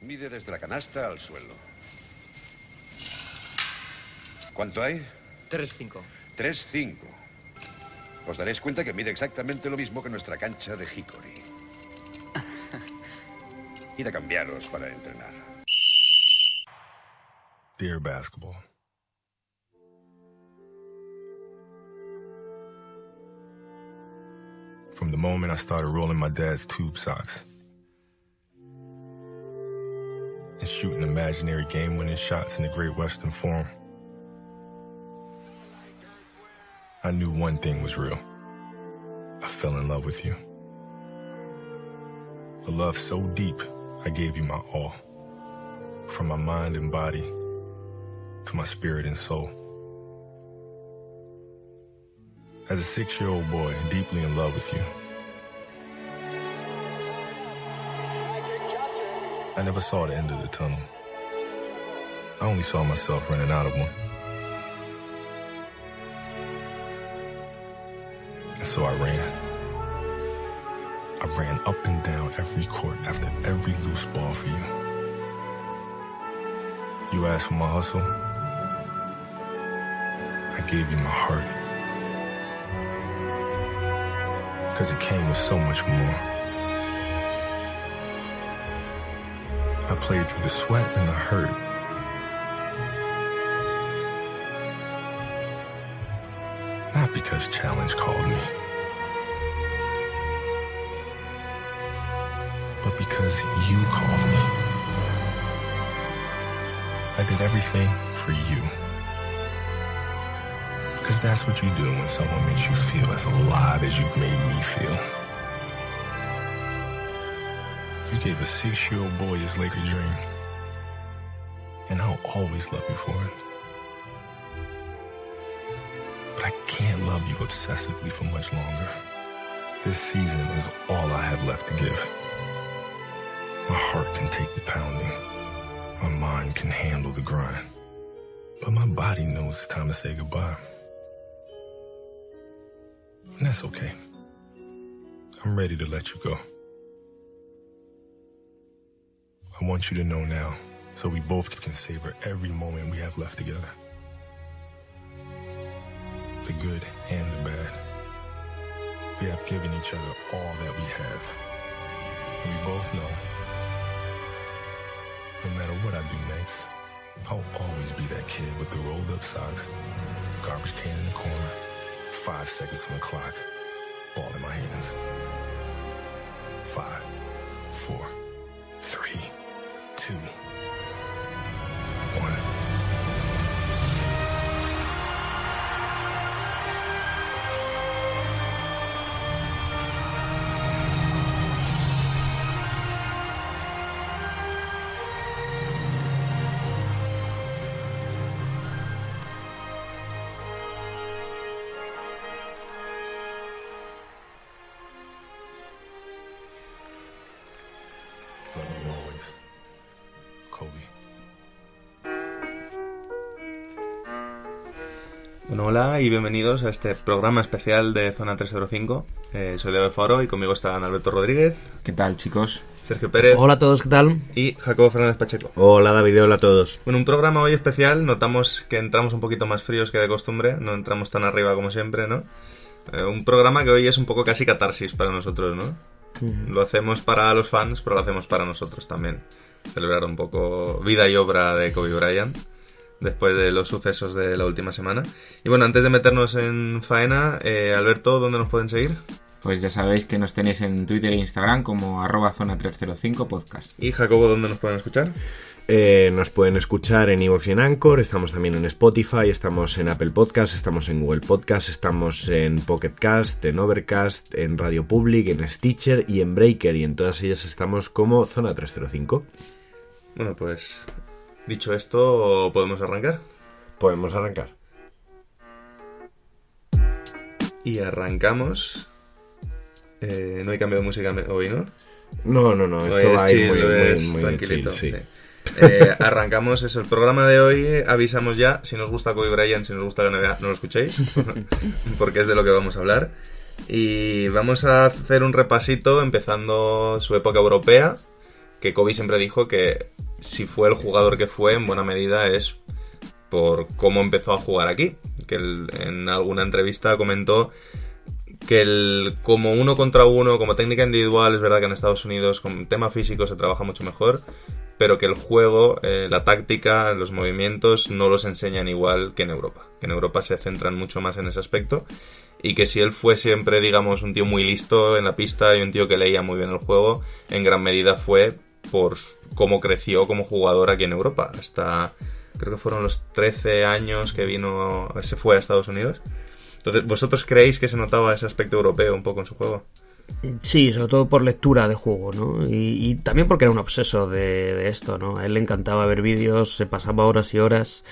Mide desde la canasta al suelo. ¿Cuánto hay? 3-5. 3-5. Os daréis cuenta que mide exactamente lo mismo que nuestra cancha de Hickory. Id a cambiaros para entrenar. Dear basketball. From the moment I started rolling my dad's tube socks shooting imaginary game winning shots in the Great Western Forum, I knew one thing was real. I fell in love with you. A love so deep, I gave you my all. From my mind and body to my spirit and soul. As a six year old boy, deeply in love with you, I never saw the end of the tunnel. I only saw myself running out of one. And so I ran. I ran up and down every court after every loose ball for you. You asked for my hustle. I gave you my heart. Because it came with so much more. Played through the sweat and the hurt. Not because challenge called me, but because you called me. I did everything for you. Because that's what you do when someone makes you feel as alive as you've made me feel. You gave a six year old boy his Laker dream. And I'll always love you for it. But I can't love you obsessively for much longer. This season is all I have left to give. My heart can take the pounding. My mind can handle the grind. But my body knows it's time to say goodbye. And that's okay. I'm ready to let you go. I want you to know now so we both can savor every moment we have left together. The good and the bad. We have given each other all that we have. And we both know no matter what I do next, I'll always be that kid with the rolled up socks, garbage can in the corner, five seconds on the clock, ball in my hands. Five, four, three, two, one. Hola y bienvenidos a este programa especial de Zona 305. Eh, soy David Foro y conmigo están Alberto Rodríguez, ¿Qué tal, chicos? Sergio Pérez Hola a todos, ¿qué tal? y Jacobo Fernández Pacheco. Hola, David, hola a todos. Bueno, un programa hoy especial. Notamos que entramos un poquito más fríos que de costumbre, no entramos tan arriba como siempre, ¿no? Eh, un programa que hoy es un poco casi catarsis para nosotros, ¿no? Lo hacemos para los fans, pero lo hacemos para nosotros también. Celebrar un poco vida y obra de Kobe Bryant después de los sucesos de la última semana. Y bueno, antes de meternos en faena, eh, Alberto, ¿dónde nos pueden seguir? Pues ya sabéis que nos tenéis en Twitter e Instagram como arroba zona 305 podcast. Y Jacobo, ¿dónde nos pueden escuchar? Eh, nos pueden escuchar en Evox y en Anchor, estamos también en Spotify, estamos en Apple Podcast, estamos en Google Podcast, estamos en Pocket Cast, en Overcast, en Radio Public, en Stitcher y en Breaker y en todas ellas estamos como Zona 305. Bueno, pues dicho esto, podemos arrancar. Podemos arrancar. Y arrancamos. Eh, no hay cambio de música hoy, ¿no? No, no, no, esto es chill, muy, es muy, muy tranquilito. chill, sí. sí. Eh, arrancamos eso, el programa de hoy. Avisamos ya, si nos gusta Kobe Bryant, si nos gusta la NBA, no lo escuchéis, porque es de lo que vamos a hablar. Y vamos a hacer un repasito empezando su época europea, que Kobe siempre dijo que si fue el jugador que fue, en buena medida es por cómo empezó a jugar aquí. Que en alguna entrevista comentó que el, como uno contra uno, como técnica individual, es verdad que en Estados Unidos con tema físico se trabaja mucho mejor, pero que el juego, eh, la táctica, los movimientos no los enseñan igual que en Europa. Que en Europa se centran mucho más en ese aspecto y que si él fue siempre, digamos, un tío muy listo en la pista y un tío que leía muy bien el juego, en gran medida fue por cómo creció como jugador aquí en Europa. Hasta, creo que fueron los 13 años que vino, se fue a Estados Unidos. Entonces, ¿vosotros creéis que se notaba ese aspecto europeo un poco en su juego? Sí, sobre todo por lectura de juego, ¿no? Y, también porque era un obseso de, de, esto, ¿no? A él le encantaba ver vídeos, se pasaba horas y horas.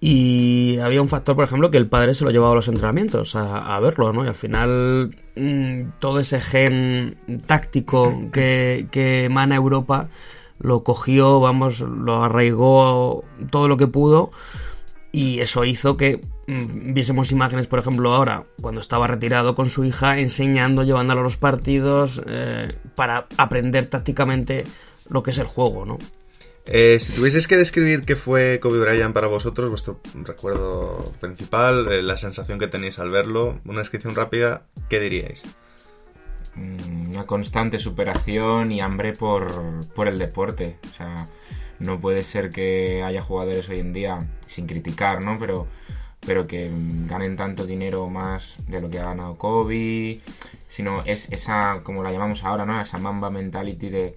Y había un factor, por ejemplo, que el padre se lo llevaba a los entrenamientos a, verlo, ¿no? Y al final mm, todo ese gen táctico que, que emana Europa lo cogió, vamos, lo arraigó todo lo que pudo y eso hizo que mm, viésemos imágenes, por ejemplo, ahora, cuando estaba retirado con su hija, enseñando, llevándolo a los partidos, eh, para aprender tácticamente lo que es el juego, ¿no? Eh, si tuvieses que describir qué fue Kobe Bryant para vosotros, vuestro recuerdo principal, eh, la sensación que tenéis al verlo, una descripción rápida, ¿qué diríais? Mm, una constante superación y hambre por, por el deporte. O sea, no puede ser que haya jugadores hoy en día, sin criticar, ¿no? Pero, pero que ganen tanto dinero más de lo que ha ganado Kobe, sino es esa, como la llamamos ahora, ¿no? Esa mamba mentality de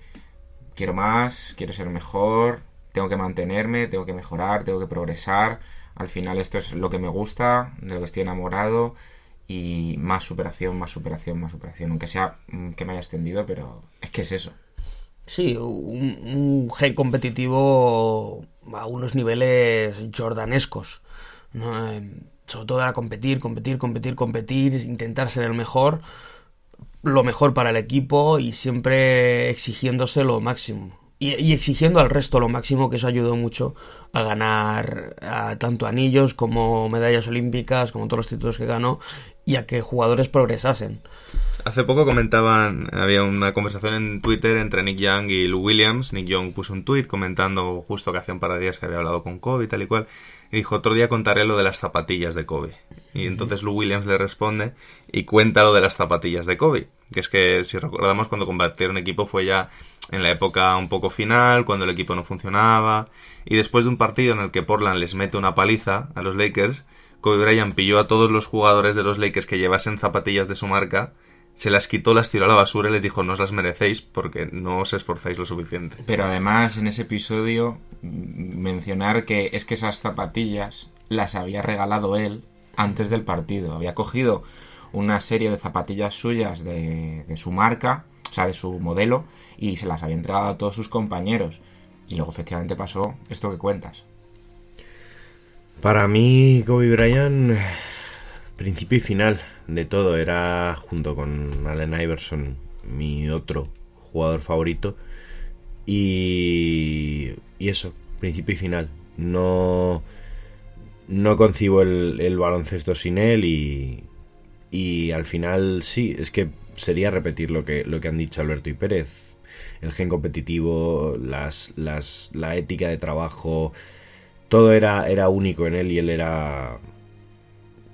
quiero más, quiero ser mejor, tengo que mantenerme, tengo que mejorar, tengo que progresar. Al final esto es lo que me gusta, de lo que estoy enamorado y más superación, más superación, más superación. Aunque sea mm, que me haya extendido, pero es que es eso. Sí, un, gen competitivo a unos niveles jordanescos. Eh, sobre todo era competir, competir, competir, competir, intentar ser el mejor, lo mejor para el equipo y siempre exigiéndose lo máximo. Y, exigiendo al resto lo máximo, que eso ayudó mucho a ganar tanto anillos como medallas olímpicas, como todos los títulos que ganó, y a que jugadores progresasen. Hace poco comentaban, había una conversación en Twitter entre Nick Young y Lou Williams. Nick Young puso un tweet comentando justo que hace un par de días que había hablado con Kobe y tal y cual. Y dijo, otro día contaré lo de las zapatillas de Kobe. Y entonces Lou Williams le responde y cuenta lo de las zapatillas de Kobe. Que es que, si recordamos, cuando compartieron equipo fue ya en la época un poco final, cuando el equipo no funcionaba. Y después de un partido en el que Portland les mete una paliza a los Lakers, Kobe Bryant pilló a todos los jugadores de los Lakers que llevasen zapatillas de su marca se las quitó, las tiró a la basura y les dijo no os las merecéis porque no os esforzáis lo suficiente. Pero además en ese episodio mencionar que es que esas zapatillas las había regalado él antes del partido. Había cogido una serie de zapatillas suyas de, de su marca, o sea, de su modelo, y se las había entregado a todos sus compañeros. Y luego efectivamente pasó esto que cuentas. Para mí, Kobe Bryant, principio y final de todo. Era, junto con Allen Iverson, mi otro jugador favorito. Y, y eso, principio y final. No, no concibo el, baloncesto sin él y, y al final sí, es que sería repetir lo que, lo que han dicho Alberto y Pérez. El gen competitivo, las, las, la ética de trabajo, todo era, era único en él y él era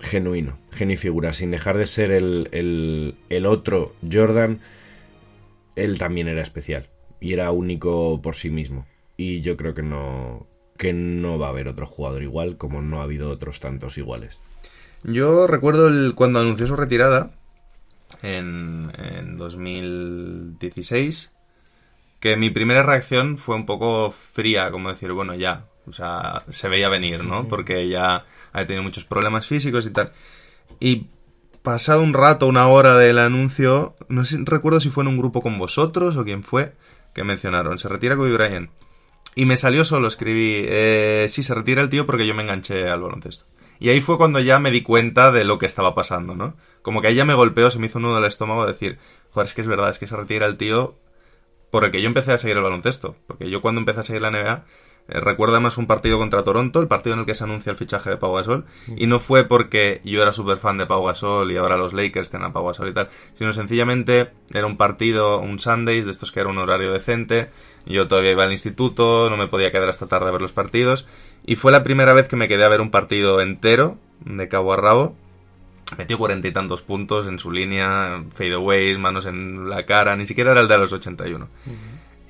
genuino, genio figura, sin dejar de ser el, el, otro Jordan, él también era especial y era único por sí mismo. Y yo creo que no, que no va a haber otro jugador igual como no ha habido otros tantos iguales. Yo recuerdo el, cuando anunció su retirada en, en 2016 que mi primera reacción fue un poco fría, como decir, bueno, ya, o sea, se veía venir, ¿no? Porque ya había tenido muchos problemas físicos y tal. Y pasado un rato, una hora del anuncio, no sé, recuerdo si fue en un grupo con vosotros o quién fue, que mencionaron, se retira Kobe Bryant. Y me salió solo, escribí, eh, sí, se retira el tío porque yo me enganché al baloncesto. Y ahí fue cuando ya me di cuenta de lo que estaba pasando, ¿no? Como que ahí ya me golpeó, se me hizo un nudo del estómago decir, joder, es que es verdad, es que se retira el tío por el que yo empecé a seguir el baloncesto. Porque yo cuando empecé a seguir la NBA Eh, recuerdo además un partido contra Toronto, el partido en el que se anuncia el fichaje de Pau Gasol, y no fue porque yo era súper fan de Pau Gasol y ahora los Lakers tienen a Pau Gasol y tal, sino sencillamente era un partido, un Sundays, de estos que era un horario decente, yo todavía iba al instituto, no me podía quedar hasta tarde a ver los partidos, y fue la primera vez que me quedé a ver un partido entero, de cabo a rabo, metió cuarenta y tantos puntos en su línea, fadeaways, manos en la cara, ni siquiera era el de los 81.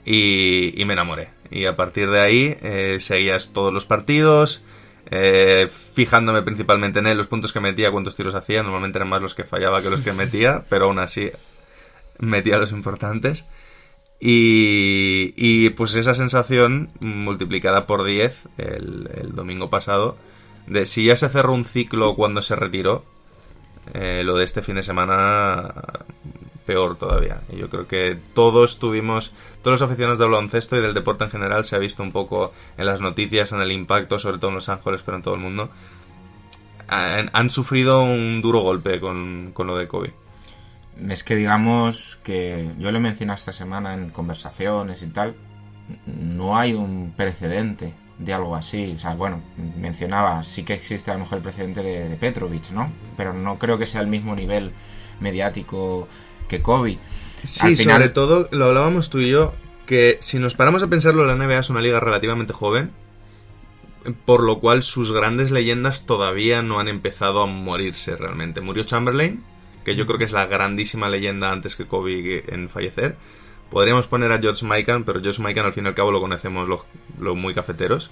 Y, y me enamoré. Y a partir de ahí eh, seguías todos los partidos, eh, fijándome principalmente en él, los puntos que metía, cuántos tiros hacía. Normalmente eran más los que fallaba que los que metía, pero aún así metía los importantes. Y, y pues esa sensación multiplicada por 10 el, el, domingo pasado, de si ya se cerró un ciclo cuando se retiró, eh, lo de este fin de semana peor todavía. Y yo creo que todos tuvimos, todos los aficionados del baloncesto y del deporte en general se ha visto un poco en las noticias, en el impacto, sobre todo en Los Ángeles, pero en todo el mundo. Han, sufrido un duro golpe con, con lo de COVID. Es que digamos que yo le mencioné esta semana en conversaciones y tal, no hay un precedente de algo así. O sea, bueno, mencionaba, sí que existe a lo mejor el precedente de, de Petrovic, ¿no? Pero no creo que sea el mismo nivel mediático que Kobe. Sí, Al final... sobre todo lo hablábamos tú y yo, que si nos paramos a pensarlo, la NBA es una liga relativamente joven, por lo cual sus grandes leyendas todavía no han empezado a morirse realmente. Murió Chamberlain, que yo creo que es la grandísima leyenda antes que Kobe en fallecer. Podríamos poner a George Mikan, pero George Mikan al fin y al cabo lo conocemos los, los muy cafeteros.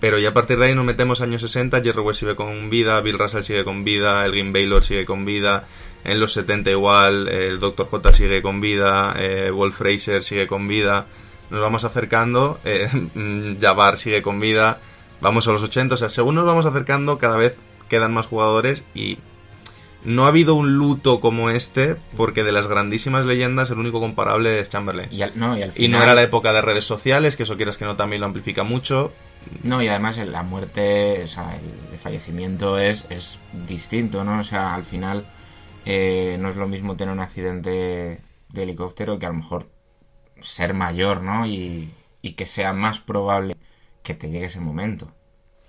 Pero ya a partir de ahí nos metemos años 60, Jerry West sigue con vida, Bill Russell sigue con vida, Elgin Baylor sigue con vida, en los 70 igual, el Dr. J sigue con vida, eh, Wolf Fraser sigue con vida, nos vamos acercando, eh, Jabbar sigue con vida, vamos a los 80, o sea, según nos vamos acercando cada vez quedan más jugadores y no ha habido un luto como este porque de las grandísimas leyendas el único comparable es Chamberlain. Y, al, no, y, al final... y no era la época de redes sociales, que eso quieras que no también lo amplifica mucho. No, y además la muerte, o sea, el fallecimiento es, es distinto, ¿no? O sea, al final eh, no es lo mismo tener un accidente de helicóptero que a lo mejor ser mayor, ¿no? Y, y que sea más probable que te llegue ese momento.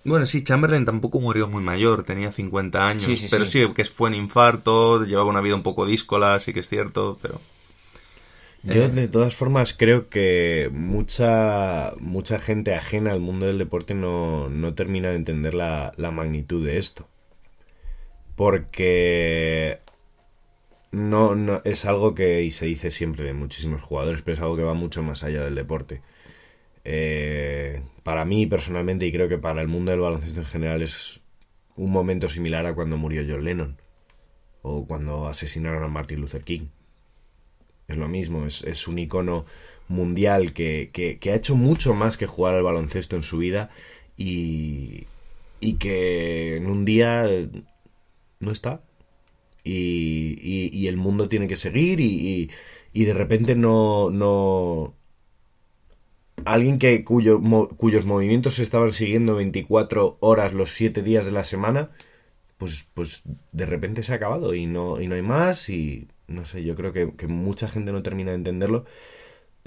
Bueno, sí, Chamberlain tampoco murió muy mayor, tenía 50 años, sí, sí, pero sí. sí. que fue en infarto, llevaba una vida un poco díscola, sí que es cierto, pero... Yo, eh. de todas formas, creo que mucha, mucha gente ajena al mundo del deporte no, no termina de entender la, la magnitud de esto. Porque no, no, es algo que, se dice siempre de muchísimos jugadores, pero es algo que va mucho más allá del deporte. Eh, para mí personalmente y creo que para el mundo del baloncesto en general es un momento similar a cuando murió John Lennon o cuando asesinaron a Martin Luther King. Es lo mismo, es, un icono mundial que, que, que, ha hecho mucho más que jugar al baloncesto en su vida y, y que en un día no está. Y, el mundo tiene que seguir y, de repente no, no, alguien que cuyo, mo, cuyos movimientos se estaban siguiendo 24 horas los 7 días de la semana, pues, pues de repente se ha acabado y no, y no hay más y no sé, yo creo que, que, mucha gente no termina de entenderlo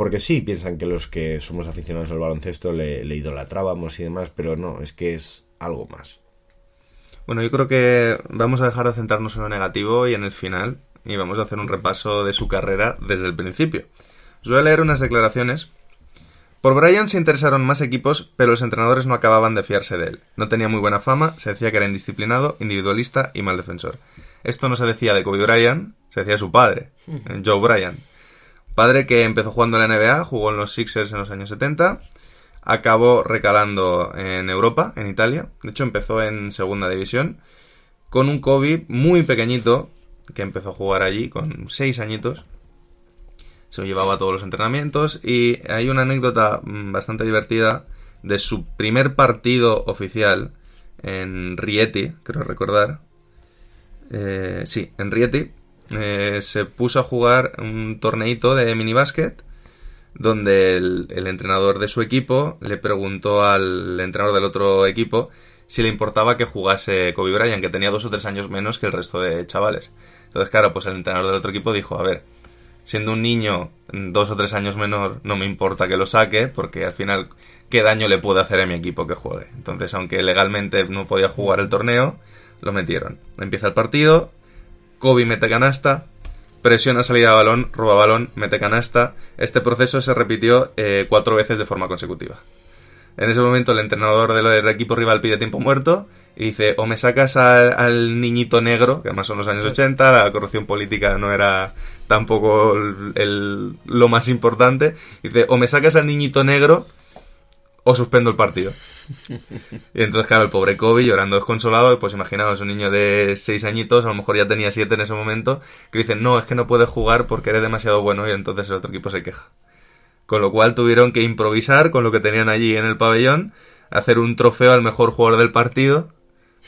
porque sí, piensan que los que somos aficionados al baloncesto le, le idolatrábamos y demás, pero no, es que es algo más. Bueno, yo creo que vamos a dejar de centrarnos en lo negativo y en el final y vamos a hacer un repaso de su carrera desde el principio. Os voy a leer unas declaraciones por Brian se interesaron más equipos, pero los entrenadores no acababan de fiarse de él. No tenía muy buena fama, se decía que era indisciplinado, individualista y mal defensor. Esto no se decía de Kobe Bryant, se decía de su padre, Joe Bryant. Padre que empezó jugando en la NBA, jugó en los Sixers en los años 70, acabó recalando en Europa, en Italia. De hecho, empezó en segunda división, con un Kobe muy pequeñito, que empezó a jugar allí con seis añitos se lo llevaba a todos los entrenamientos y hay una anécdota mm, bastante divertida de su primer partido oficial en Rieti, creo recordar. Eh, sí, en Rieti. Eh, se puso a jugar un torneito de minibásquet donde el, entrenador de su equipo le preguntó al entrenador del otro equipo si le importaba que jugase Kobe Bryant, que tenía dos o tres años menos que el resto de chavales. Entonces, claro, pues el entrenador del otro equipo dijo, a ver, siendo un niño dos o tres años menor, no me importa que lo saque, porque al final, ¿qué daño le puede hacer a mi equipo que juegue? Entonces, aunque legalmente no podía jugar el torneo, lo metieron. Empieza el partido, Kobe mete canasta, presiona salida de balón, roba balón, mete canasta. Este proceso se repitió eh, cuatro veces de forma consecutiva. En ese momento el entrenador del equipo rival pide tiempo muerto y dice o me sacas al, niñito negro, que además son los años 80, la corrupción política no era tampoco lo más importante, dice o me sacas al niñito negro suspendo el partido. Y entonces, claro, el pobre Kobe llorando desconsolado, pues imaginaos, un niño de 6 añitos, a lo mejor ya tenía 7 en ese momento, que dicen, no, es que no puede jugar porque eres demasiado bueno y entonces el otro equipo se queja. Con lo cual tuvieron que improvisar con lo que tenían allí en el pabellón, hacer un trofeo al mejor jugador del partido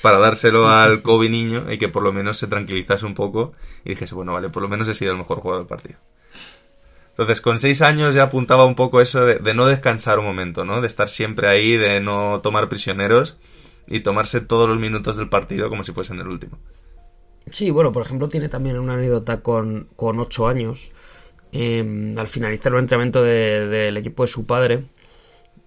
para dárselo al Kobe niño y que por lo menos se tranquilizase un poco y dijese, bueno, vale, por lo menos he sido el mejor jugador del partido. Entonces, con seis años ya apuntaba un poco eso de, no descansar un momento, ¿no? De estar siempre ahí, de no tomar prisioneros y tomarse todos los minutos del partido como si fuesen el último. Sí, bueno, por ejemplo, tiene también una anécdota con, con ocho años Em, al finalizar el entrenamiento del equipo de su padre,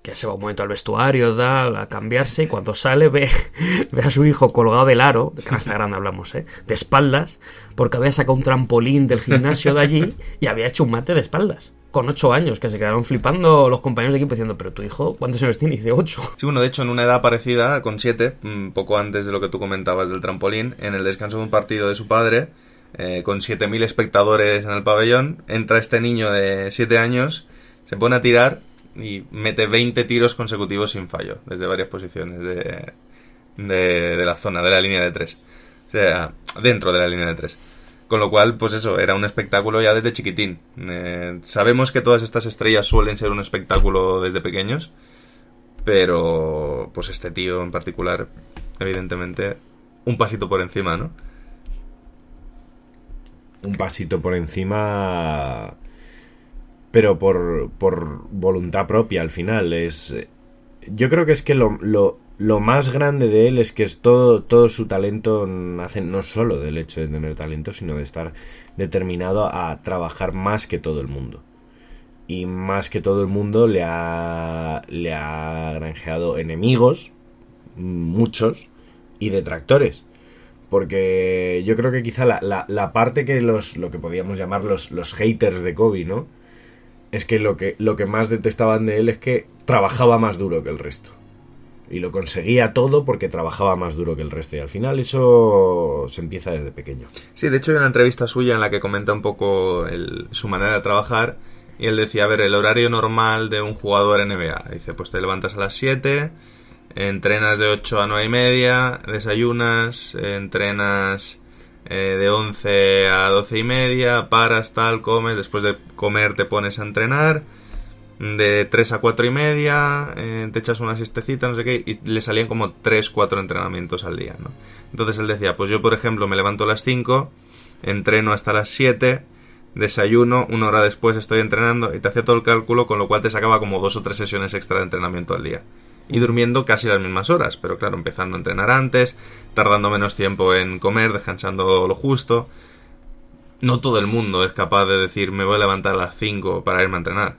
que se va un momento al vestuario, da a cambiarse y cuando sale ve, ve a su hijo colgado del aro, de canasta grande hablamos, ¿eh? de espaldas, porque había sacado un trampolín del gimnasio de allí y había hecho un mate de espaldas. Con ocho años, que se quedaron flipando los compañeros de equipo diciendo, pero tu hijo, ¿cuántos años tiene? Y dice ocho. Sí, bueno, de hecho, en una edad parecida, con siete, un poco antes de lo que tú comentabas del trampolín, en el descanso de un partido de su padre, eh, con 7.000 espectadores en el pabellón, entra este niño de 7 años, se pone a tirar y mete 20 tiros consecutivos sin fallo, desde varias posiciones de, de, la zona, de la línea de 3. O sea, dentro de la línea de 3. Con lo cual, pues eso, era un espectáculo ya desde chiquitín. Eh, sabemos que todas estas estrellas suelen ser un espectáculo desde pequeños, pero pues este tío en particular, evidentemente, un pasito por encima, ¿no? un pasito por encima, pero por, por voluntad propia al final. Es, yo creo que es que lo, lo, lo más grande de él es que es todo, todo su talento nace no solo del hecho de tener talento, sino de estar determinado a trabajar más que todo el mundo. Y más que todo el mundo le ha, le ha granjeado enemigos, muchos, y detractores porque yo creo que quizá la, la, parte que los, lo que podíamos llamar los, los haters de Kobe, ¿no? Es que lo, que lo que más detestaban de él es que trabajaba más duro que el resto. Y lo conseguía todo porque trabajaba más duro que el resto. Y al final eso se empieza desde pequeño. Sí, de hecho hay una entrevista suya en la que comenta un poco su manera de trabajar. Y él decía, a ver, el horario normal de un jugador NBA. Dice, pues te levantas a las 7, entrenas de 8 a 9 y media, desayunas, entrenas eh, de 11 a 12 y media, paras, tal, comes, después de comer te pones a entrenar, de 3 a 4 y media, eh, te echas una siestecita, no sé qué, y le salían como 3, 4 entrenamientos al día, ¿no? Entonces él decía, pues yo por ejemplo me levanto a las 5, entreno hasta las 7, desayuno, una hora después estoy entrenando y te hacía todo el cálculo, con lo cual te sacaba como dos o tres sesiones extra de entrenamiento al día y durmiendo casi las mismas horas, pero claro, empezando a entrenar antes, tardando menos tiempo en comer, descansando lo justo. No todo el mundo es capaz de decir me voy a levantar a las 5 para irme a entrenar.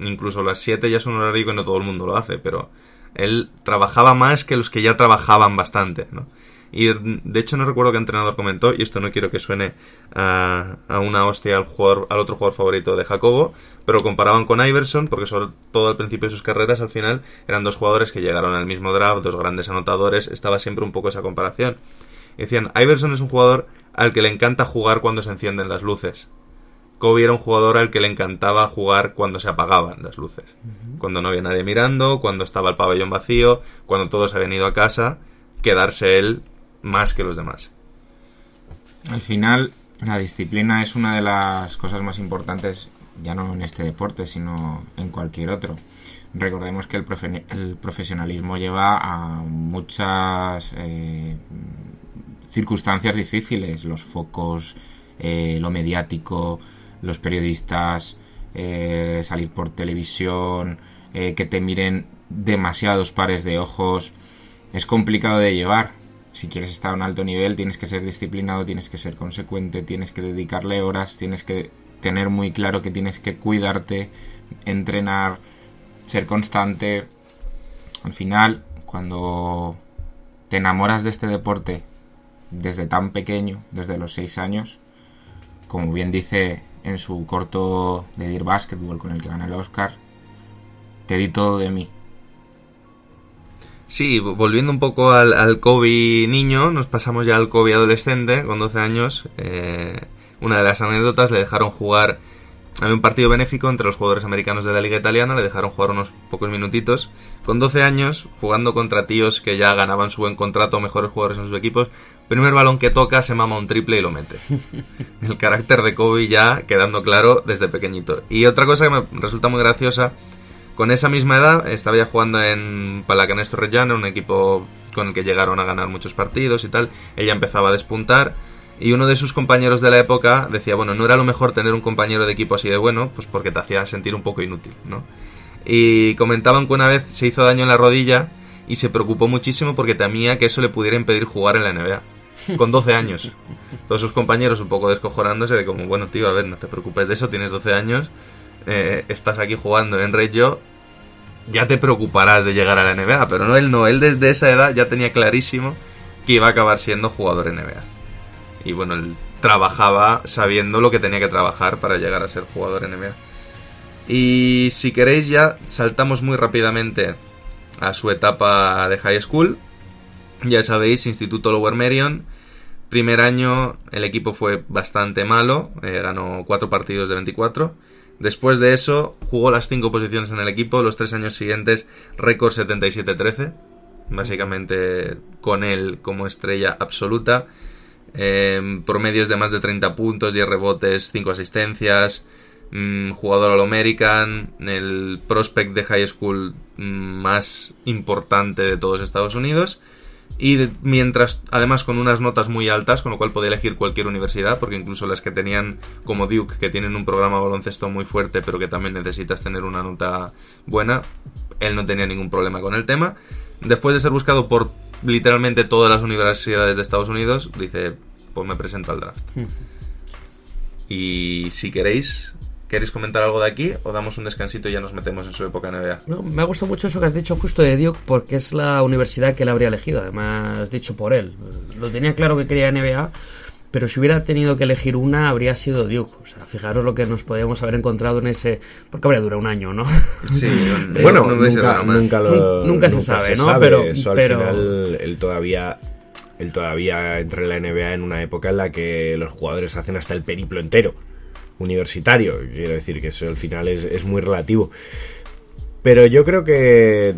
Incluso las 7 ya es un horario que no todo el mundo lo hace, pero él trabajaba más que los que ya trabajaban bastante, ¿no? Y de hecho no recuerdo qué entrenador comentó, y esto no quiero que suene a, una hostia al, jugador, al otro jugador favorito de Jacobo, pero lo comparaban con Iverson, porque sobre todo al principio de sus carreras, al final, eran dos jugadores que llegaron al mismo draft, dos grandes anotadores, estaba siempre un poco esa comparación. Y decían, Iverson es un jugador al que le encanta jugar cuando se encienden las luces. Kobe era un jugador al que le encantaba jugar cuando se apagaban las luces. Cuando no había nadie mirando, cuando estaba el pabellón vacío, cuando todos habían ido a casa, quedarse él más que los demás. Al final, la disciplina es una de las cosas más importantes, ya no en este deporte, sino en cualquier otro. Recordemos que el, profesionalismo lleva a muchas eh, circunstancias difíciles, los focos, eh, lo mediático, los periodistas, eh, salir por televisión, que te miren demasiados pares de ojos, es complicado de llevar si quieres estar a un alto nivel tienes que ser disciplinado, tienes que ser consecuente, tienes que dedicarle horas, tienes que tener muy claro que tienes que cuidarte, entrenar, ser constante. Al final, cuando te enamoras de este deporte desde tan pequeño, desde los 6 años, como bien dice en su corto de Dear Basketball con el que gana el Oscar, te di todo de mí. Sí, volviendo un poco al, al Kobe niño, nos pasamos ya al Kobe adolescente, con 12 años. Eh, una de las anécdotas le dejaron jugar había un partido benéfico entre los jugadores americanos de la liga italiana, le dejaron jugar unos pocos minutitos. Con 12 años, jugando contra tíos que ya ganaban su buen contrato, mejores jugadores en sus equipos, primer balón que toca se mama un triple y lo mete. El carácter de Kobe ya quedando claro desde pequeñito. Y otra cosa que me resulta muy graciosa, con esa misma edad estaba ya jugando en Palacanestro Reggiano, un equipo con el que llegaron a ganar muchos partidos y tal. Ella empezaba a despuntar y uno de sus compañeros de la época decía, bueno, no era lo mejor tener un compañero de equipo así de bueno, pues porque te hacía sentir un poco inútil, ¿no? Y comentaban que una vez se hizo daño en la rodilla y se preocupó muchísimo porque temía que eso le pudiera impedir jugar en la NBA. Con 12 años. Todos sus compañeros un poco descojorándose de como, bueno, tío, a ver, no te preocupes de eso, tienes 12 años, eh, estás aquí jugando en Reggio, ya te preocuparás de llegar a la NBA. Pero no, él no, él desde esa edad ya tenía clarísimo que iba a acabar siendo jugador NBA. Y bueno, él trabajaba sabiendo lo que tenía que trabajar para llegar a ser jugador NBA. Y si queréis ya saltamos muy rápidamente a su etapa de high school. Ya sabéis, Instituto Lower Merion. Primer año el equipo fue bastante malo, eh, ganó 4 partidos de 24. Después de eso jugó las 5 posiciones en el equipo, los 3 años siguientes récord 77-13, básicamente con él como estrella absoluta. Eh, promedios de más de 30 puntos, 10 rebotes, 5 asistencias. Mm, jugador All-American, el prospect de high school mm, más importante de todos Estados Unidos. Y mientras, además, con unas notas muy altas, con lo cual podía elegir cualquier universidad, porque incluso las que tenían, como Duke, que tienen un programa de baloncesto muy fuerte, pero que también necesitas tener una nota buena, él no tenía ningún problema con el tema. Después de ser buscado por literalmente todas las universidades de Estados Unidos, dice, pues me presento al draft. y si queréis, ¿queréis comentar algo de aquí o damos un descansito y ya nos metemos en su época NBA? No, me ha gustado mucho eso que has dicho justo de Duke porque es la universidad que él habría elegido, además dicho por él. Lo tenía claro que quería NBA, pero si hubiera tenido que elegir una habría sido Duke. O sea, fijaros lo que nos podíamos haber encontrado en ese... Porque habría durado un año, ¿no? Sí, bueno, no nunca, más. nunca, lo- Nunca se sabe, ¿no? Pero- eso al pero- final, él todavía, él todavía entra en la NBA en una época en la que los jugadores hacen hasta el periplo entero universitario. Quiero decir que eso al final es, es muy relativo. Pero yo creo que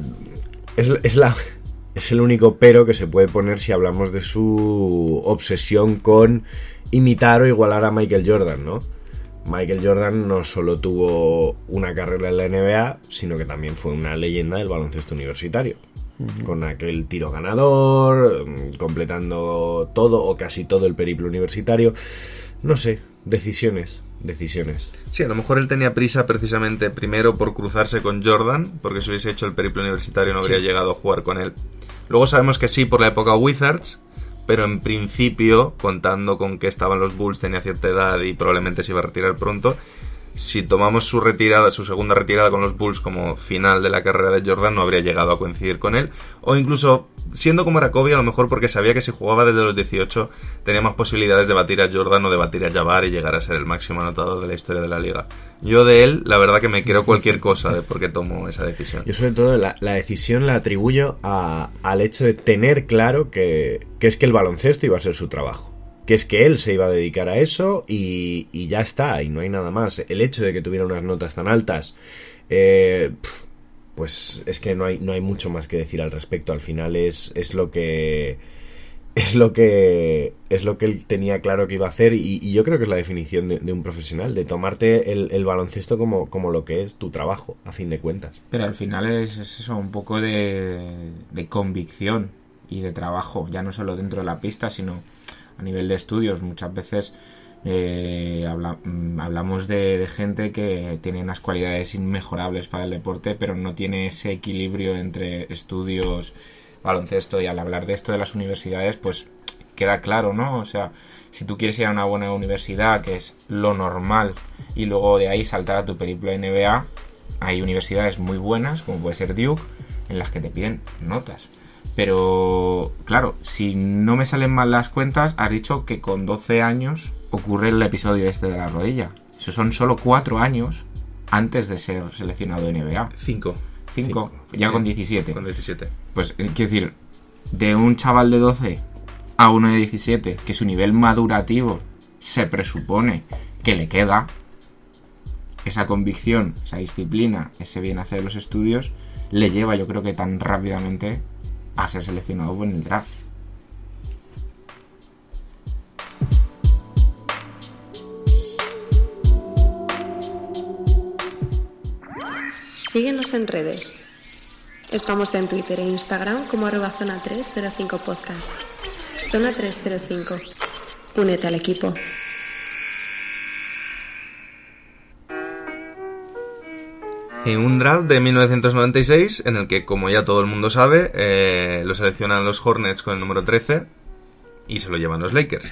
es, es la, es el único pero que se puede poner si hablamos de su obsesión con imitar o igualar a Michael Jordan, ¿no? Michael Jordan no solo tuvo una carrera en la NBA, sino que también fue una leyenda del baloncesto universitario. Con aquel tiro ganador, completando todo o casi todo el periplo universitario. No sé, decisiones, decisiones. Sí, a lo mejor él tenía prisa precisamente primero por cruzarse con Jordan, porque si hubiese hecho el periplo universitario no habría llegado a jugar con él. Luego sabemos que sí por la época Wizards, pero en principio, contando con que estaban los Bulls, tenía cierta edad y probablemente se iba a retirar pronto. Si tomamos su retirada, su segunda retirada con los Bulls como final de la carrera de Jordan, no habría llegado a coincidir con él. O incluso, siendo como era Kobe, a lo mejor porque sabía que si jugaba desde los 18 tenía más posibilidades de batir a Jordan o de batir a Jabbar y llegar a ser el máximo anotador de la historia de la liga. Yo de él, la verdad que me creo cualquier cosa de por qué tomó esa decisión. Yo sobre todo la, decisión la atribuyo a- al hecho de tener claro que es que el baloncesto iba a ser su trabajo. Que es que él se iba a dedicar a eso y, y ya está, y no hay nada más. El hecho de que tuviera unas notas tan altas, eh, pues es que no hay, no hay mucho más que decir al respecto. Al final es, es lo que es lo que es lo que él tenía claro que iba a hacer y, yo creo que es la definición de, un profesional, de tomarte el, el baloncesto como, como lo que es tu trabajo, a fin de cuentas. Pero al final es, es eso, un poco de, de convicción y de trabajo, ya no solo dentro de la pista, sino a nivel de estudios. Muchas veces eh, mm, hablamos de, de gente que tiene unas cualidades inmejorables para el deporte, pero no tiene ese equilibrio entre estudios, baloncesto y al hablar de esto de las universidades, pues queda claro, ¿no? O sea, si tú quieres ir a una buena universidad, que es lo normal y luego de ahí saltar a tu periplo de NBA. Hay universidades muy buenas, como puede ser Duke, en las que te piden notas. Pero, claro, si no me salen mal las cuentas, has dicho que con 12 años ocurre el episodio este de la rodilla. Eso son solo 4 años antes de ser seleccionado de NBA. 5. 5, ya con 17. Con 17. Pues, eh, quiero decir, de un chaval de 12 a uno de 17, que su nivel madurativo se presupone que le queda, esa convicción, esa disciplina, ese bien hacer los estudios, le lleva yo creo que tan rápidamente a ser seleccionado en el draft. Síguenos en redes. Estamos en Twitter e Instagram como arroba zona 305 podcast. Zona 305. Únete al equipo. En un draft de 1996 en el que, como ya todo el mundo sabe, eh, lo seleccionan los Hornets con el número 13 y se lo llevan los Lakers.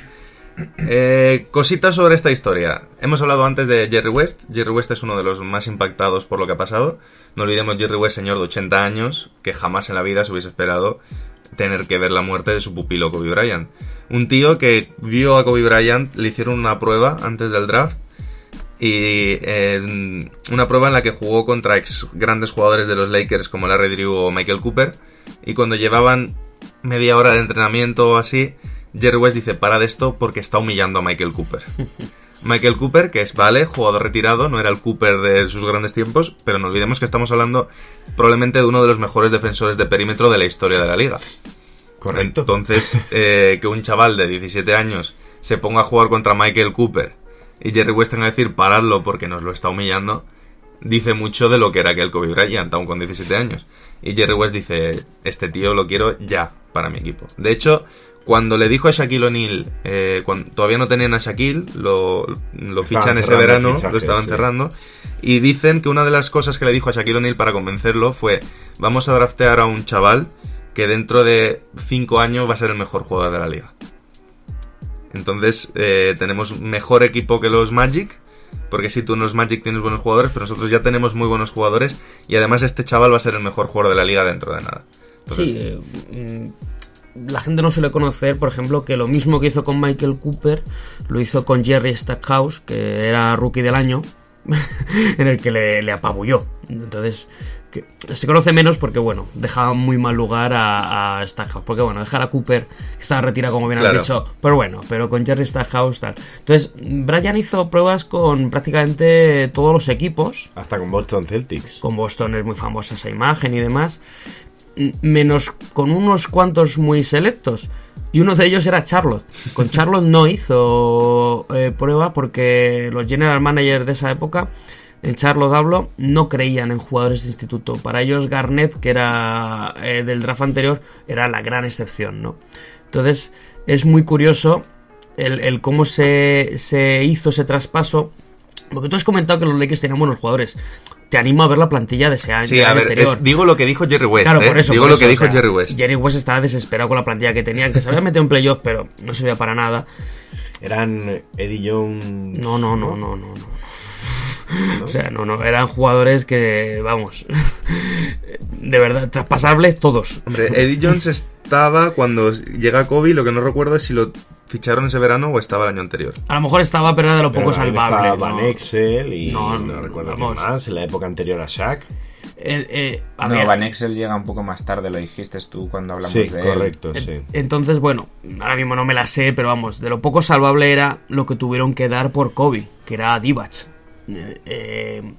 Eh, cositas sobre esta historia. Hemos hablado antes de Jerry West. Jerry West es uno de los más impactados por lo que ha pasado. No olvidemos Jerry West, señor de 80 años, que jamás en la vida se hubiese esperado tener que ver la muerte de su pupilo Kobe Bryant. Un tío que vio a Kobe Bryant, le hicieron una prueba antes del draft y eh, una prueba en la que jugó contra ex grandes jugadores de los Lakers como Larry Drew o Michael Cooper y cuando llevaban media hora de entrenamiento o así, Jerry West dice para de esto porque está humillando a Michael Cooper. Michael Cooper, que es, vale, jugador retirado, no era el Cooper de sus grandes tiempos, pero no olvidemos que estamos hablando probablemente de uno de los mejores defensores de perímetro de la historia de la liga. Correcto. Entonces, eh, que un chaval de 17 años se ponga a jugar contra Michael Cooper y Jerry West tenga que decir paradlo porque nos lo está humillando, dice mucho de lo que era aquel Kobe Bryant, aún con 17 años. Y Jerry West dice, este tío lo quiero ya para mi equipo. De hecho, cuando le dijo a Shaquille O'Neal, eh, cuando todavía no tenían a Shaquille, lo, lo fichan ese verano, lo estaban sí. cerrando. Y dicen que una de las cosas que le dijo a Shaquille O'Neal para convencerlo fue, vamos a draftear a un chaval que dentro de 5 años va a ser el mejor jugador de la liga. Entonces eh, tenemos mejor equipo que los Magic. Porque si tú en los Magic tienes buenos jugadores, pero nosotros ya tenemos muy buenos jugadores. Y además este chaval va a ser el mejor jugador de la liga dentro de nada. Sí, eh, mm, la gente no suele conocer, por ejemplo, que lo mismo que hizo con Michael Cooper, lo hizo con Jerry Stackhouse, que era rookie del año, en el que le, le apabulló. Entonces, que se conoce menos porque, bueno, dejaba muy mal lugar a, a Stackhouse. Porque, bueno, dejar a Cooper, que estaba retirado, como bien Claro. has dicho, pero bueno, pero con Jerry Stackhouse, tal. Entonces, Brian hizo pruebas con prácticamente todos los equipos Hasta con Boston Celtics. con Boston es muy famosa esa imagen y demás, menos con unos cuantos muy selectos. Y uno de ellos era Charlotte. Con Charlotte no hizo eh, prueba porque los general managers de esa época, en Charlotte hablo, no creían en jugadores de instituto. Para ellos Garnett, que era eh, del draft anterior, era la gran excepción, ¿no? Entonces es muy curioso el, el cómo se, se hizo ese traspaso. Porque tú has comentado que los Lakers tenían buenos jugadores. Te animo a ver la plantilla de ese año sí, a ver, anterior. es- digo lo que dijo Jerry West. Claro, ¿eh? por eso. digo por lo eso, que o dijo sea, Jerry West. Jerry West estaba desesperado con la plantilla que tenía, que se había metido en playoff, pero no servía para nada. Eran Eddie Jones. No, no, no, no, no. no. O sea, no, no, eran jugadores que, vamos, de verdad, traspasables todos. Hombre, Eddie Jones estaba cuando llega Kobe, lo que no recuerdo es si lo ficharon ese verano o estaba el año anterior. A lo mejor estaba, pero era de lo Pero poco salvable. estaba ¿no? Van Exel y No, no, no, recuerdo quién más, en la época anterior a Shaq. Eh, eh, a No, ver, Van Exel llega un poco más tarde, lo dijiste tú cuando hablamos Sí, de él. correcto, sí. Entonces, bueno, ahora mismo no me la sé, pero vamos, de lo poco salvable era lo que tuvieron que dar por Kobe, que era Divac. Eh,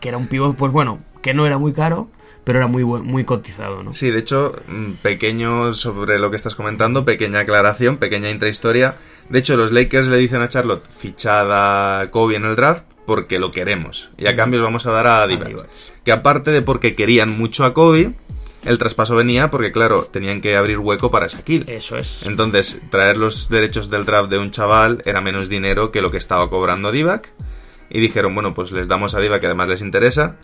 que era un pivot, pues bueno, que no era muy caro, pero era muy, muy cotizado, ¿no? Sí, de hecho, mm, pequeño sobre lo que estás comentando, pequeña aclaración, pequeña intrahistoria. De hecho, los Lakers le dicen a Charlotte, fichada Kobe en el draft porque lo queremos. Y a cambio os vamos a dar a. Divac. Que aparte de porque querían mucho a Kobe, el traspaso venía porque, claro, tenían que abrir hueco para Shaquille. Eso es. Entonces, traer los derechos del draft de un chaval era menos dinero que lo que estaba cobrando Divac. Y dijeron, bueno, pues les damos a Divac que además les interesa.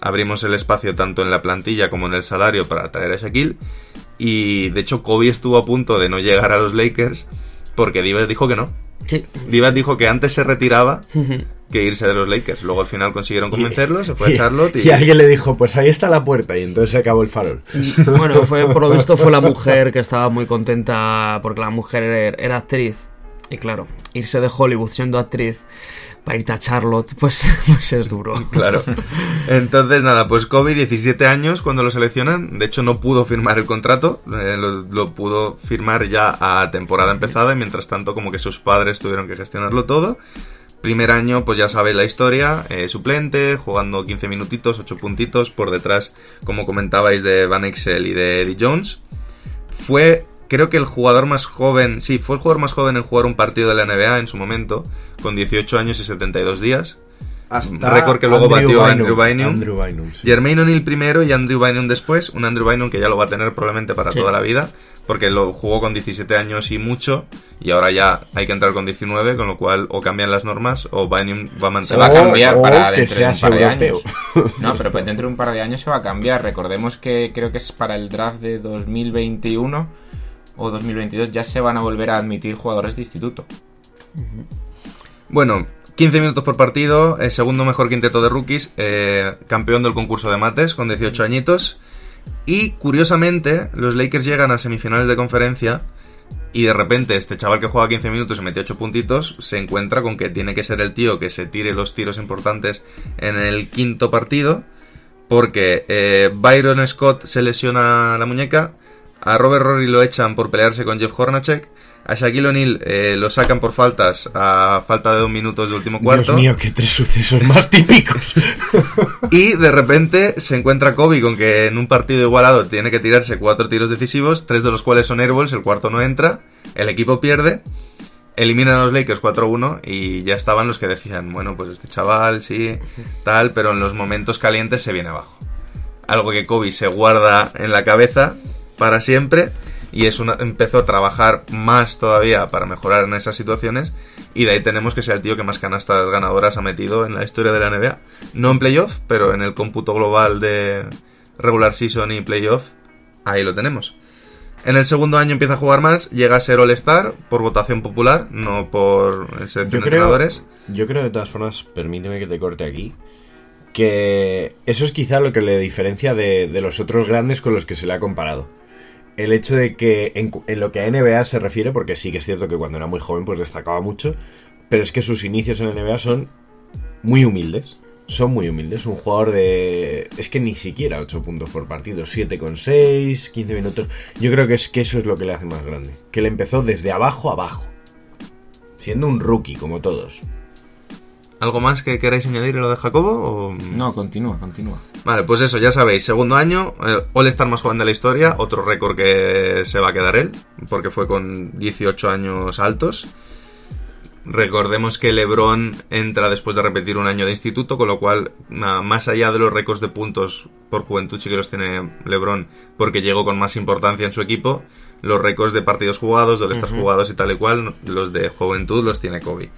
Abrimos el espacio tanto en la plantilla como en el salario para traer a Shaquille. Y de hecho, Kobe estuvo a punto de no llegar a los Lakers porque Divac dijo que no. Sí. Divac dijo que antes se retiraba que irse de los Lakers. Luego al final consiguieron convencerlo, se fue a Charlotte y... y alguien le dijo, pues ahí está la puerta y entonces se acabó el farol. Bueno, fue, por lo visto fue la mujer que estaba muy contenta porque la mujer era, era actriz. Y claro, irse de Hollywood siendo actriz para irte a Charlotte, pues, pues es duro. Claro. Entonces, nada, pues Kobe, 17 años cuando lo seleccionan. De hecho, no pudo firmar el contrato. eh, lo, pudo firmar ya a temporada empezada. Y mientras tanto, como que sus padres tuvieron que gestionarlo todo. Primer año, pues ya sabéis la historia. eh, suplente, jugando 15 minutitos, 8 puntitos. Por detrás, como comentabais, de Van Exel y de Eddie Jones. Fue creo que el jugador más joven, sí, fue el jugador más joven en jugar un partido de la NBA en su momento, con 18 años y 72 días. Récord que luego batió Andrew Bynum. Andrew Bynum, sí. Jermaine O'Neal primero y Andrew Bynum después. Un Andrew Bynum que ya lo va a tener probablemente para Sí. toda la vida, porque lo jugó con 17 años y mucho, y ahora ya hay que entrar con 19, con lo cual o cambian las normas o Bynum va a Se mantener. va a O- cambiar o para que dentro de un par de años. No, pero pues dentro de un par de años se va a cambiar. Recordemos que creo que es para el draft de 2021 o 2022 ya se van a volver a admitir jugadores de instituto. Bueno, 15 minutos por partido, eh, segundo mejor quinteto de rookies, eh, campeón del concurso de mates con 18 añitos. Y curiosamente, los Lakers llegan a semifinales de conferencia y de repente este chaval que juega 15 minutos y mete 8 puntitos se encuentra con que tiene que ser el tío que se tire los tiros importantes en el quinto partido porque eh, Byron Scott se lesiona la muñeca, a Robert Rory lo echan por pelearse con Jeff Hornacek, a Shaquille O'Neal eh, lo sacan por faltas a falta de dos minutos de último cuarto. Dios mío, qué tres sucesos más típicos. Y de repente se encuentra Kobe con que en un partido igualado tiene que tirarse cuatro tiros decisivos, tres de los cuales son airballs, el cuarto no entra, el equipo pierde, eliminan a los Lakers 4-1 y ya estaban los que decían, bueno, pues este chaval sí, tal, pero en los momentos calientes se viene abajo. Algo que Kobe se guarda en la cabeza para siempre y es una, empezó a trabajar más todavía para mejorar en esas situaciones y de ahí tenemos que sea el tío que más canastas ganadoras ha metido en la historia de la NBA. No en playoff, pero en el cómputo global de regular season y playoff, ahí lo tenemos. En el segundo año empieza a jugar más, llega a ser All-Star por votación popular, no por selección Yo de creo, entrenadores. yo creo de todas formas, permíteme que te corte aquí, que eso es quizá lo que le diferencia de, de los otros grandes con los que se le ha comparado. El hecho de que en, lo que a NBA se refiere, porque sí que es cierto que cuando era muy joven pues destacaba mucho, pero es que sus inicios en NBA son muy humildes. Son muy humildes. Un jugador de... Es que ni siquiera 8 puntos por partido. 7 con 6, 15 minutos. Yo creo que es que eso es lo que le hace más grande. Que le empezó desde abajo abajo. Siendo un rookie, como todos. ¿Algo más que queráis añadir en lo de Jacobo? O... No, continúa, continúa. Vale, pues eso, ya sabéis, segundo año, el All-Star más joven de la historia, otro récord que se va a quedar él, porque fue con 18 años altos. Recordemos que LeBron entra después de repetir un año de instituto, con lo cual, más allá de los récords de puntos por juventud, sí que los tiene LeBron, porque llegó con más importancia en su equipo. Los récords de partidos jugados, de All-Stars jugados y tal y cual, los de juventud los tiene Kobe.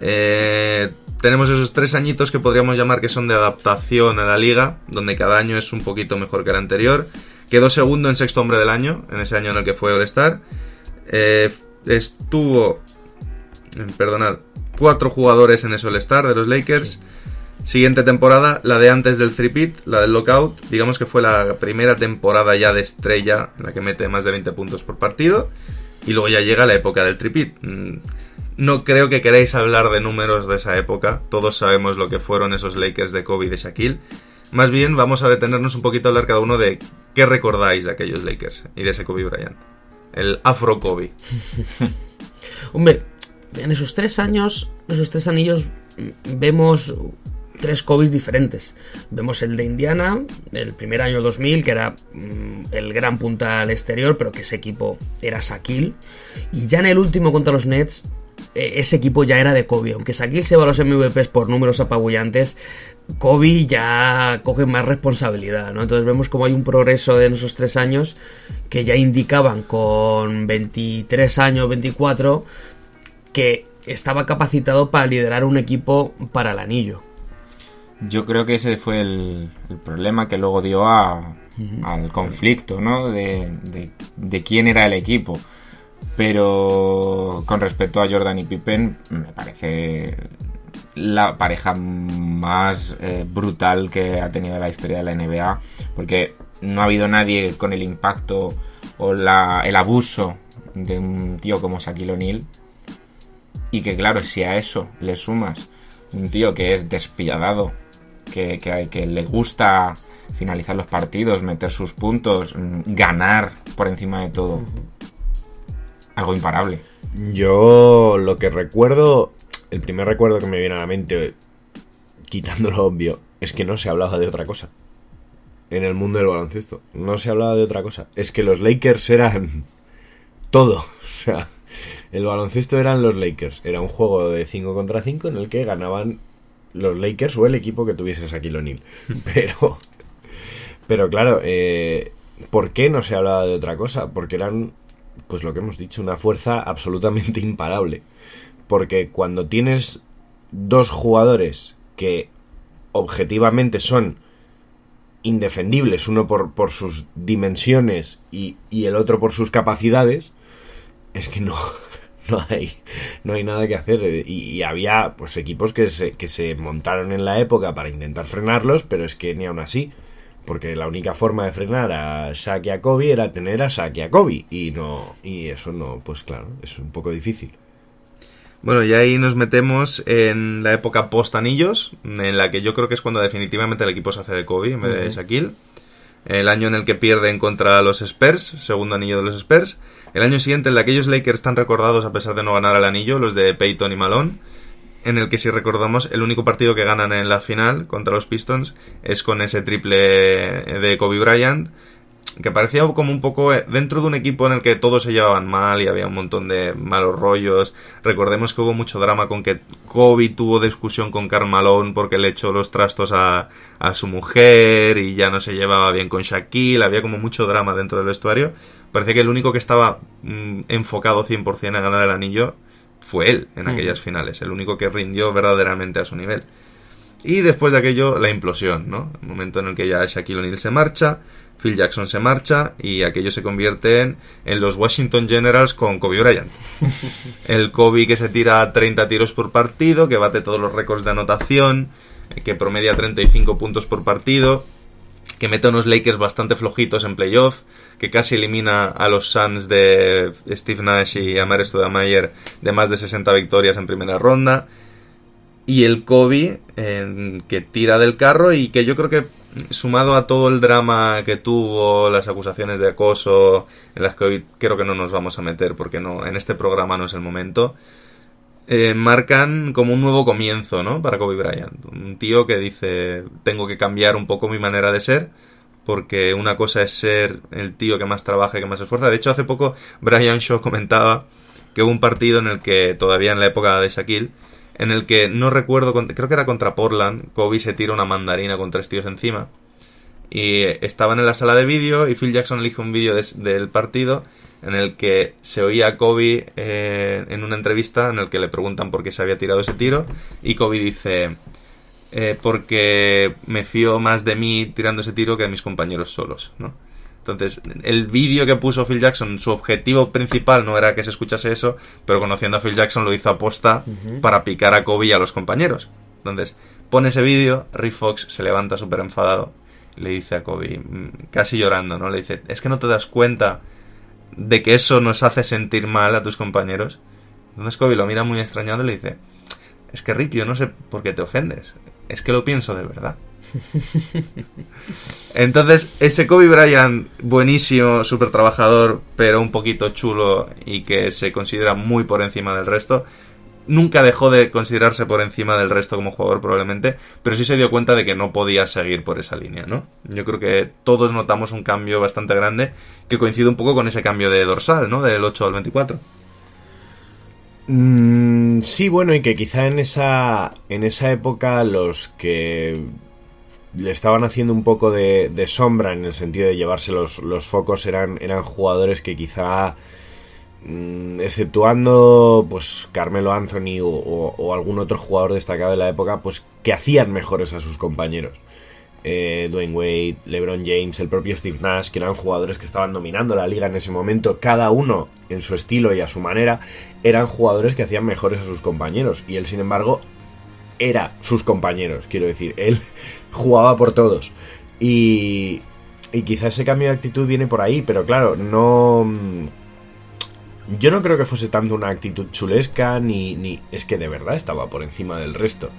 Eh, tenemos esos tres añitos que podríamos llamar que son de adaptación a la liga, donde cada año es un poquito mejor que el anterior. Quedó segundo en sexto hombre del año, en ese año en el que fue All-Star. Eh, estuvo, eh, perdonad, cuatro jugadores en ese All-Star de los Lakers. Siguiente temporada, la de antes del three-peat, la del lockout. Digamos que fue la primera temporada ya de estrella en la que mete más de 20 puntos por partido. Y luego ya llega la época del tripit. No creo que queráis hablar de números de esa época. Todos sabemos lo que fueron esos Lakers de Kobe y de Shaquille. Más bien vamos a detenernos un poquito a hablar cada uno de qué recordáis de aquellos Lakers y de ese Kobe Bryant. El Afro Kobe. Hombre, en esos tres años, esos tres anillos, vemos tres Kobe's diferentes. Vemos el de Indiana, el primer año 2000, que era mm, el gran punta al exterior, pero que ese equipo era Shaquille. Y ya en el último contra los Nets, ese equipo ya era de Kobe. Aunque Shaquille se va a los MVPs por números apabullantes, Kobe ya coge más responsabilidad, ¿no? Entonces vemos como hay un progreso de en esos tres años que ya indicaban con 23 años, 24, que estaba capacitado para liderar un equipo para el anillo. Yo creo que ese fue el, el problema que luego dio a, al conflicto, ¿no? De, de- de quién era el equipo. Pero con respecto a Jordan y Pippen, me parece la pareja más eh, brutal que ha tenido la historia de la NBA, porque no ha habido nadie con el impacto o el abuso de un tío como Shaquille O'Neal. Y que claro, si a eso le sumas un tío que es despiadado, que le gusta finalizar los partidos, meter sus puntos, mm, ganar por encima de todo. Algo imparable. Yo lo que recuerdo, el primer recuerdo que me viene a la mente, quitando lo obvio, es que no se hablaba de otra cosa. En el mundo del baloncesto. No se hablaba de otra cosa. Es que los Lakers eran todo. O sea, el baloncesto eran los Lakers. Era un juego de 5 contra 5 en el que ganaban los Lakers o el equipo que tuviese Shaquille O'Neal. Pero, pero claro, eh, ¿por qué no se hablaba de otra cosa? Porque eran, pues lo que hemos dicho, una fuerza absolutamente imparable. Porque cuando tienes dos jugadores que objetivamente son indefendibles, uno por, por sus dimensiones y, y el otro por sus capacidades, es que no, no hay, no hay nada que hacer. Y, había pues equipos que se, que se montaron en la época para intentar frenarlos, pero es que ni aún así. Porque la única forma de frenar a Shaq y a Kobe era tener a Shaq y a Kobe. Y no, y eso no, pues claro, es un poco difícil. Bueno, y ahí nos metemos en la época post-anillos, en la que yo creo que es cuando definitivamente el equipo se hace de Kobe en vez de Shaquille. El año en el que pierden contra los Spurs, segundo anillo de los Spurs. El año siguiente, el de aquellos Lakers están recordados a pesar de no ganar el anillo, los de Peyton y Malone. En el que, si recordamos, el único partido que ganan en la final contra los Pistons es con ese triple de Kobe Bryant que parecía como un poco eh, dentro de un equipo en el que todos se llevaban mal y había un montón de malos rollos. Recordemos que hubo mucho drama con que Kobe tuvo discusión con Karl Malone porque le echó los trastos a, a su mujer y ya no se llevaba bien con Shaquille. Había como mucho drama dentro del vestuario. Parecía que el único que estaba mm, enfocado 100% a ganar el anillo fue él en aquellas finales. El único que rindió verdaderamente a su nivel. Y después de aquello, la implosión, ¿no? El momento en el que ya Shaquille O'Neal se marcha, Phil Jackson se marcha y aquello se convierte en, en los Washington Generals con Kobe Bryant. El Kobe que se tira 30 tiros por partido, que bate todos los récords de anotación, que promedia 35 puntos por partido, que mete unos Lakers bastante flojitos en playoff, que casi elimina a los Suns de Steve Nash y Amar Stoudemire de más de 60 victorias en primera ronda. Y el Kobe que tira del carro y que yo creo que sumado a todo el drama que tuvo, las acusaciones de acoso, en las que creo que no nos vamos a meter porque no, en este programa no es el momento, eh, marcan como un nuevo comienzo, ¿no? Para Kobe Bryant. Un tío que dice, tengo que cambiar un poco mi manera de ser, porque una cosa es ser el tío que más trabaja y que más esfuerza. De hecho, hace poco Brian Shaw comentaba que hubo un partido en el que, todavía en la época de Shaquille, en el que no recuerdo, creo que era contra Portland, Kobe se tira una mandarina con tres tíos encima. Y estaban en la sala de vídeo y Phil Jackson elige un vídeo del partido en el que se oía a Kobe eh, en una entrevista en el que le preguntan por qué se había tirado ese tiro y Kobe dice eh, porque me fío más de mí tirando ese tiro que de mis compañeros solos, ¿no? Entonces, el vídeo que puso Phil Jackson, su objetivo principal no era que se escuchase eso, pero conociendo a Phil Jackson lo hizo aposta para picar a Kobe y a los compañeros. Entonces, pone ese vídeo, Rick Fox se levanta súper enfadado, le dice a Kobe, mm, casi llorando, ¿no? Le dice, es que no te das cuenta de que eso nos hace sentir mal a tus compañeros. Entonces Kobe lo mira muy extrañado y le dice, es que Rick, yo no sé por qué te ofendes, es que lo pienso de verdad. Entonces, ese Kobe Bryant, buenísimo, súper trabajador, pero un poquito chulo y que se considera muy por encima del resto, nunca dejó de considerarse por encima del resto como jugador probablemente, pero sí se dio cuenta de que no podía seguir por esa línea, ¿no? Yo creo que todos notamos un cambio bastante grande que coincide un poco con ese cambio de dorsal, ¿no? Del 8 al 24. Mm, sí, bueno, y que quizá en esa, en esa época los que le estaban haciendo un poco de, sombra en el sentido de llevarse los, los, focos eran, eran jugadores que quizá mm, exceptuando pues Carmelo Anthony o, o, o, algún otro jugador destacado de la época pues que hacían mejores a sus compañeros eh, Dwayne Wade, LeBron James, el propio Steve Nash que eran jugadores que estaban dominando la liga en ese momento cada uno en su estilo y a su manera eran jugadores que hacían mejores a sus compañeros y él sin embargo era sus compañeros, quiero decir, él jugaba por todos. Y, y quizá ese cambio de actitud viene por ahí, pero claro, no... Yo no creo que fuese tanto una actitud chulesca, ni, ni... Es que de verdad estaba por encima del resto.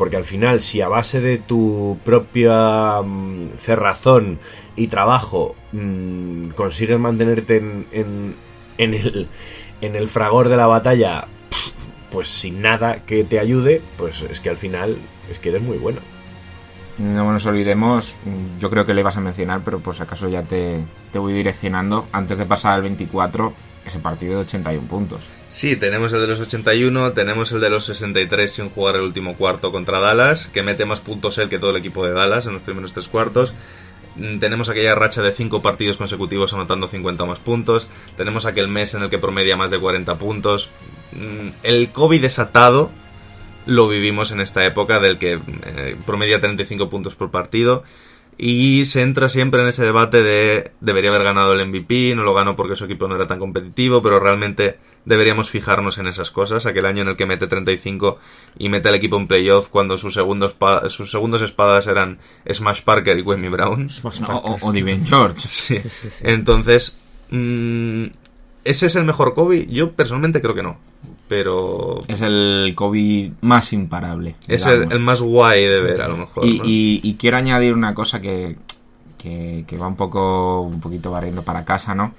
Porque al final, si a base de tu propia mm, cerrazón y trabajo mm, consigues mantenerte en, en, en el, en el fragor de la batalla, pues sin nada que te ayude, pues es que al final es que eres muy bueno. No nos olvidemos, yo creo que le ibas a mencionar, pero por si acaso ya te, te voy direccionando. Antes de pasar al 24, ese partido de 81 puntos. Sí, tenemos el de los 81, tenemos el de los 63 sin jugar el último cuarto contra Dallas, que mete más puntos él que todo el equipo de Dallas en los primeros tres cuartos. Mm, Tenemos aquella racha de cinco partidos consecutivos anotando 50 o más puntos. Tenemos aquel mes en el que promedia más de 40 puntos. Mm, El COVID desatado lo vivimos en esta época del que eh, promedia 35 puntos por partido. Y se entra siempre en ese debate de debería haber ganado el MVP, no lo ganó porque su equipo no era tan competitivo, pero realmente deberíamos fijarnos en esas cosas. Aquel año en el que mete 35 y mete al equipo en playoff cuando sus segundos, sus segundos espadas eran Smash Parker y Wemmy Brown. O, o, George. Sí. Entonces, mm, ¿ese es el mejor Kobe? Yo personalmente creo que no. Pero Es el Kobe más imparable. es el, más guay de ver, a lo mejor. Y, ¿no? y- y quiero añadir una cosa que, que, que va un poco un poquito barriendo para casa, ¿no?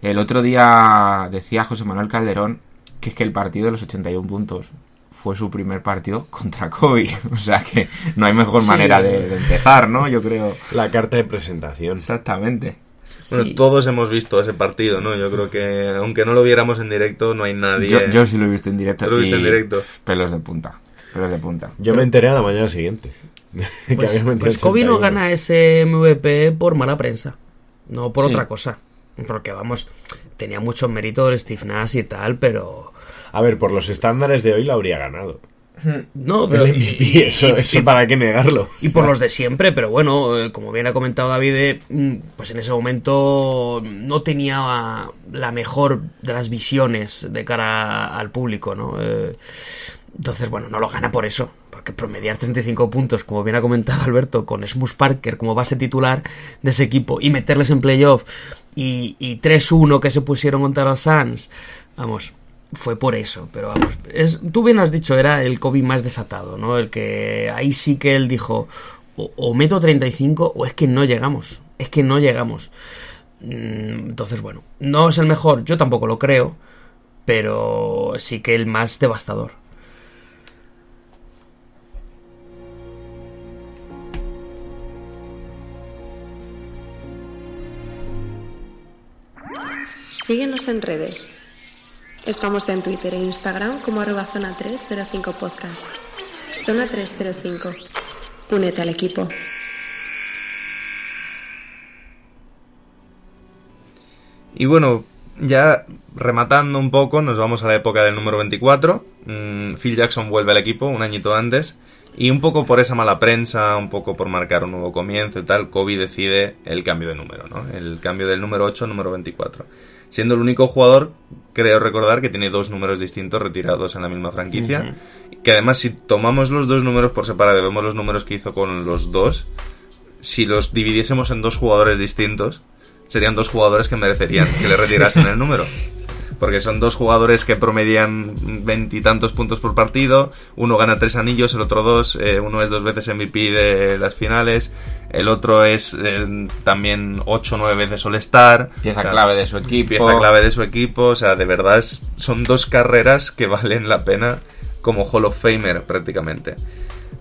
El otro día decía José Manuel Calderón que es que el partido de los 81 puntos fue su primer partido contra Kobe. O sea que no hay mejor Sí. manera de, de empezar, ¿no? Yo creo. La carta de presentación. Exactamente. Bueno, Sí. todos hemos visto ese partido, ¿no? Yo creo que, aunque no lo viéramos en directo, no hay nadie. Yo, yo sí lo he visto en directo. ¿Tú lo viste y en directo? Pelos de punta. Pelos de punta. Yo me enteré a la mañana siguiente. Pues, pues Kobe no 81. gana ese MVP por mala prensa, no por Sí. otra cosa. Porque vamos, tenía mucho mérito el Steve Nash y tal, pero. A ver, por los estándares de hoy la habría ganado. No, pero. El MVP, eso, eso para qué negarlo. Y por los de siempre, pero bueno, eh, como bien ha comentado David, eh, mm, pues en ese momento no tenía la mejor de las visiones de cara al público, ¿no? Eh, entonces, bueno, no lo gana por eso, porque promediar 35 puntos, como bien ha comentado Alberto, con Smus Parker como base titular de ese equipo y meterles en playoff y, y 3-1 que se pusieron contra los Suns, vamos, fue por eso, pero vamos, es, tú bien has dicho, era el Kobe más desatado, ¿no? El que ahí sí que él dijo, o, o meto 35 o es que no llegamos, es que no llegamos. Mm, Entonces, bueno, no es el mejor, yo tampoco lo creo, pero sí que el más devastador. Síguenos en redes. Estamos en Twitter e Instagram como arroba zona 305 podcast. Zona 305. Únete al equipo. Y bueno, ya rematando un poco, nos vamos a la época del número 24. Mm, Phil Jackson vuelve al equipo un añito antes. Y un poco por esa mala prensa, un poco por marcar un nuevo comienzo y tal, Kobe decide el cambio de número, ¿no? El cambio del número 8 al número 24. Siendo el único jugador, creo recordar, que tiene dos números distintos retirados en la misma franquicia. Que además, si tomamos los dos números por separado y vemos los números que hizo con los dos, si los dividiésemos en dos jugadores distintos, serían dos jugadores que merecerían que le retirasen el número. Porque son dos jugadores que promedian veintitantos puntos por partido. Uno gana tres anillos, el otro dos. eh, uno es dos veces MVP de las finales. El otro es eh, también ocho o nueve veces All-Star. Pieza O sea, clave de su equipo. Pieza clave de su equipo. O sea, de verdad es- son dos carreras que valen la pena como Hall of Famer prácticamente.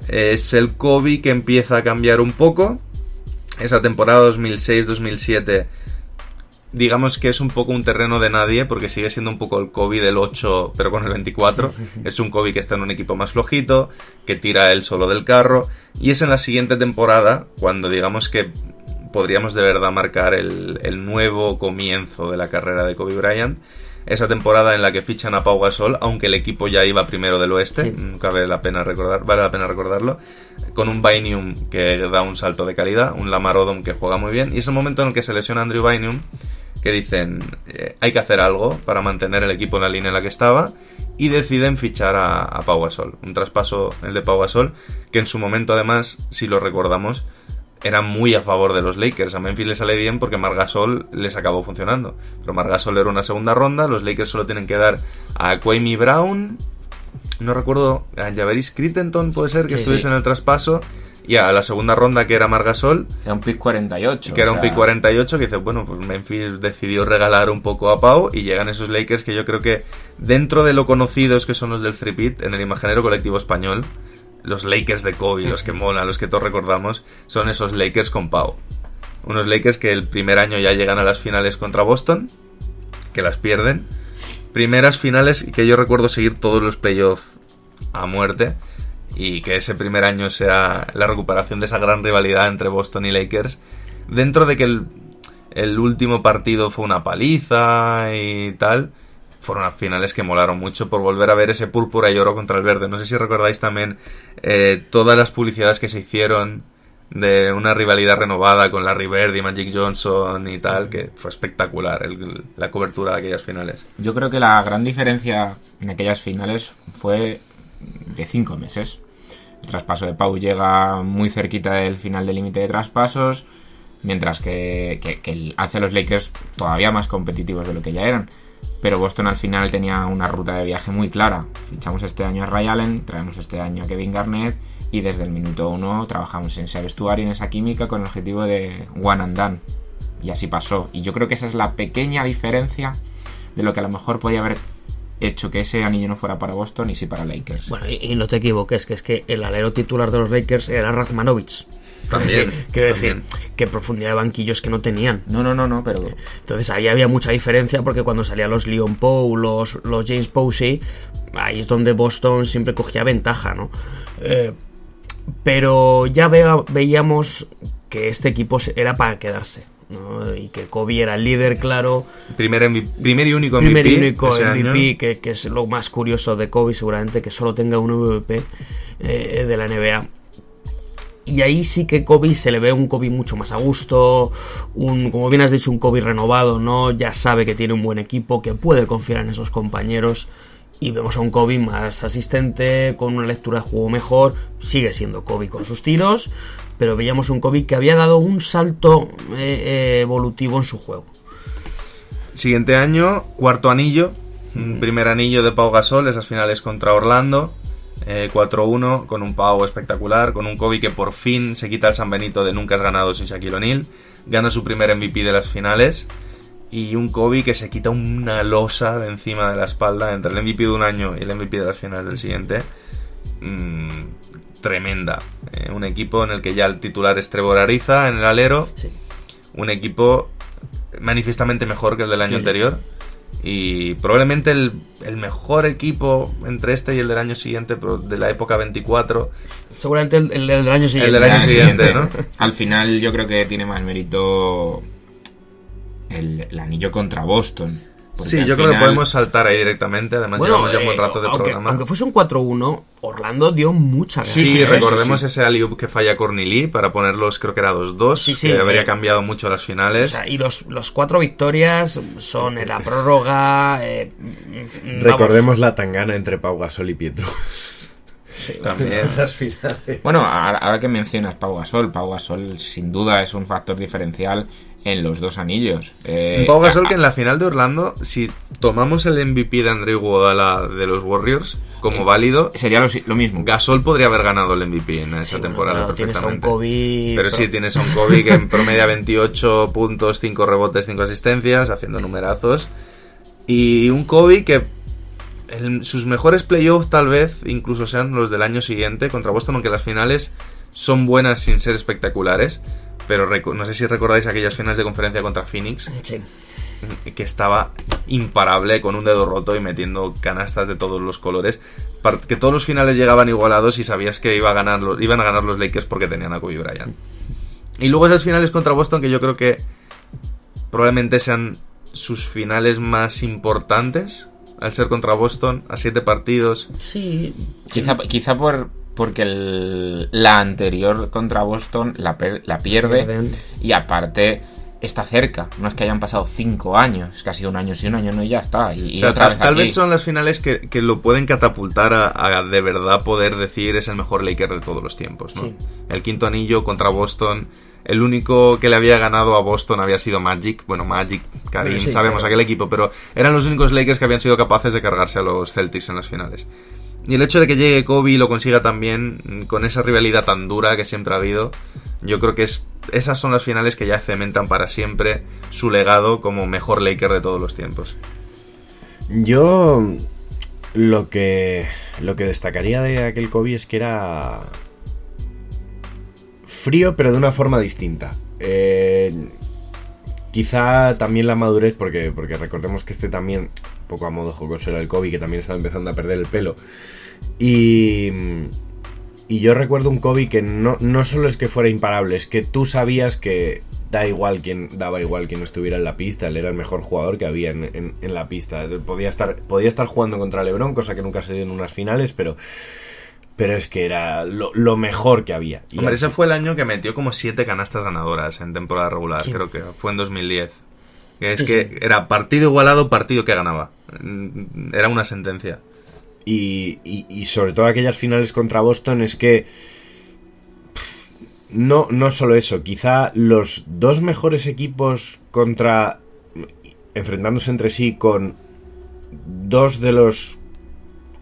Es el Kobe que empieza a cambiar un poco. Esa temporada 2006-2007 digamos que es un poco un terreno de nadie porque sigue siendo un poco el Kobe del 8 pero con el 24 es un Kobe que está en un equipo más flojito que tira él solo del carro. Y es en la siguiente temporada cuando digamos que podríamos de verdad marcar el, el nuevo comienzo de la carrera de Kobe Bryant esa temporada en la que fichan a Pau Gasol, aunque el equipo ya iba primero del oeste, Sí. mm, cabe la pena recordar, vale la pena recordarlo, con un Bynum que da un salto de calidad, un Lamar Odom que juega muy bien, y es el momento en el que se lesiona Andrew Bynum, que dicen, eh, hay que hacer algo para mantener el equipo en la línea en la que estaba, y deciden fichar a, a Pau Gasol. Un traspaso, el de Pau Gasol, que en su momento además, si lo recordamos, era muy a favor de los Lakers. A Memphis le sale bien porque Margasol les acabó funcionando. Pero Margasol era una segunda ronda, los Lakers solo tienen que dar a Kwame Brown, no recuerdo, a Javeris Crittenton puede ser que Sí, estuviese sí. en el traspaso, y a la segunda ronda que era Margasol, Era un pick 48. que era un pick 48 que dice, bueno, pues Memphis decidió regalar un poco a Pau y llegan esos Lakers que yo creo que dentro de lo conocidos que son los del 3 en el imaginario colectivo español, los Lakers de Kobe, los que molan, los que todos recordamos, son esos Lakers con Pau. Unos Lakers que el primer año ya llegan a las finales contra Boston, que las pierden. Primeras finales que yo recuerdo seguir todos los playoffs a muerte y que ese primer año sea la recuperación de esa gran rivalidad entre Boston y Lakers. Dentro de que el, el último partido fue una paliza y tal, fueron unas finales que molaron mucho por volver a ver ese púrpura y oro contra el verde. No sé si recordáis también eh, todas las publicidades que se hicieron de una rivalidad renovada con Larry Bird y Magic Johnson y tal, que fue espectacular la cobertura de aquellas finales. Yo creo que la gran diferencia en aquellas finales fue de cinco meses. El traspaso de Pau llega muy cerquita del final del límite de traspasos, mientras que, que- que hace a los Lakers todavía más competitivos de lo que ya eran. Pero Boston al final tenía una ruta de viaje muy clara. Fichamos este año a Ray Allen, traemos este año a Kevin Garnett y desde el minuto uno trabajamos en ese vestuario, en esa química con el objetivo de one and done. Y así pasó. Y yo creo que esa es la pequeña diferencia de lo que a lo mejor podía haber hecho que ese anillo no fuera para Boston y sí para Lakers. Bueno, y, y no te equivoques, que es que el alero titular de los Lakers era Razmanovich. También, Quiero decir, también. que profundidad de banquillos que no tenían. No, no, no, no, pero Entonces ahí había mucha diferencia porque cuando salían los Leon Poe, los, los James Posey, ahí es donde Boston siempre cogía ventaja, ¿no? Eh, pero ya vea- veíamos que este equipo era para quedarse, ¿no? Y que Kobe era el líder, claro. Primer, MVP primer y único MVP. Primer y único MVP, que, que es lo más curioso de Kobe, seguramente que solo tenga un MVP eh, de la NBA. Y ahí sí que Kobe se le ve un Kobe mucho más a gusto, un, como bien has dicho, un Kobe renovado, ¿no? Ya sabe que tiene un buen equipo, que puede confiar en esos compañeros. Y vemos a un Kobe más asistente, con una lectura de juego mejor. Sigue siendo Kobe con sus tiros, pero veíamos un Kobe que había dado un salto eh, eh, evolutivo en su juego. Siguiente año, cuarto anillo. un Primer anillo de Pau Gasol, esas finales contra Orlando. Eh, 4-1, con un Pau espectacular, con un Kobe que por fin se quita el San Benito de nunca has ganado sin Shaquille O'Neal. Gana su primer MVP de las finales. Y un Kobe que se quita una losa de encima de la espalda entre el MVP de un año y el MVP de las finales del siguiente. Mm, tremenda. Eh, un equipo en el que ya el titular es Trevor Ariza en el alero Sí. un equipo manifiestamente mejor que el del año Sí, sí, anterior. Y probablemente el, el mejor equipo entre este y el del año siguiente, pero de la época 24. Seguramente el, el del año siguiente. El del año siguiente, ¿no? Al final yo creo que tiene más mérito el, el anillo contra Boston. Porque Sí, yo creo que final- podemos saltar ahí directamente. Además, llevamos ya un buen eh, rato de aunque, programa. aunque fuese un 4-1, Orlando dio mucha Sí, ¿eh? recordemos ese alley que falla Lee para ponerlos, creo que era 2-2, Sí, sí, que habría eh, cambiado mucho las O finales. sea, y los, los cuatro victorias son en la prórroga. eh, vamos, Recordemos la tangana entre Pau Gasol y Pietro. También. Esas finales. Bueno, ahora, ahora que mencionas Pau Gasol, Pau Gasol sin duda es un factor diferencial en los dos anillos. Eh, Pau Gasol a- que en la final de Orlando, si tomamos el MVP de Andrew Iguodala de los Warriors como válido, sería lo, lo mismo. Gasol podría haber ganado el MVP en esa Sí, bueno, temporada claro, tienes a un perfectamente. Kobe, Pero sí, tienes a un Kobe que en promedia 28 puntos, 5 rebotes, 5 asistencias, haciendo numerazos. Y un Kobe que en sus mejores playoffs tal vez incluso sean los del año siguiente contra Boston, aunque las finales son buenas sin ser espectaculares. Pero no sé si recordáis aquellas finales de conferencia contra Phoenix, Sí. que estaba imparable con un dedo roto y metiendo canastas de todos los colores. Que todos los finales llegaban igualados y sabías que iba a ganar los- iban a ganar los Lakers porque tenían a Kobe Bryant. Y luego esas finales contra Boston que yo creo que probablemente sean sus finales más importantes al ser contra Boston a siete partidos. Sí, Quizá, quizá por porque el- la anterior contra Boston la, per- la pierde Pierden. y aparte está cerca. No es que hayan pasado cinco años, es que ha sido un año sí, un año no y ya está. Y, y O sea, otra tal, vez tal aquí. vez son las finales que, que lo pueden catapultar a, a de verdad poder decir es el mejor Laker de todos los tiempos, ¿no? Sí. El quinto anillo contra Boston. El único que le había ganado a Boston había sido Magic. Bueno, Magic, Karim, sí, sabemos aquel equipo, pero eran los únicos Lakers que habían sido capaces de cargarse a los Celtics en las finales. Y el hecho de que llegue Kobe y lo consiga también, mm, con esa rivalidad tan dura que siempre ha habido, yo creo que es, esas son las finales que ya cementan para siempre su legado como mejor Laker de todos los tiempos. Yo lo que lo que destacaría de aquel Kobe es que era frío, pero de una forma distinta. Eh, quizá también la madurez, porque, porque recordemos que este también, poco a modo jocoso era el Kobe, que también estaba empezando a perder el pelo. Y, y yo recuerdo un Kobe que no, no solo es que fuera imparable, es que tú sabías que da igual quien daba igual quien estuviera en la pista, él era el mejor jugador que había en, en- en la pista. Podía estar, podía estar jugando contra LeBron, cosa que nunca se dio en unas finales, pero, pero es que era lo, lo mejor que había. Y Hombre, ese fue el año que metió como siete canastas ganadoras en temporada regular, creo que fue en 2010. Que es Sí, que sí. era partido igualado, partido que ganaba. Era una sentencia. Y, y- sobre todo aquellas finales contra Boston es que no, no solo eso, quizá los dos mejores equipos contra enfrentándose entre sí con dos de los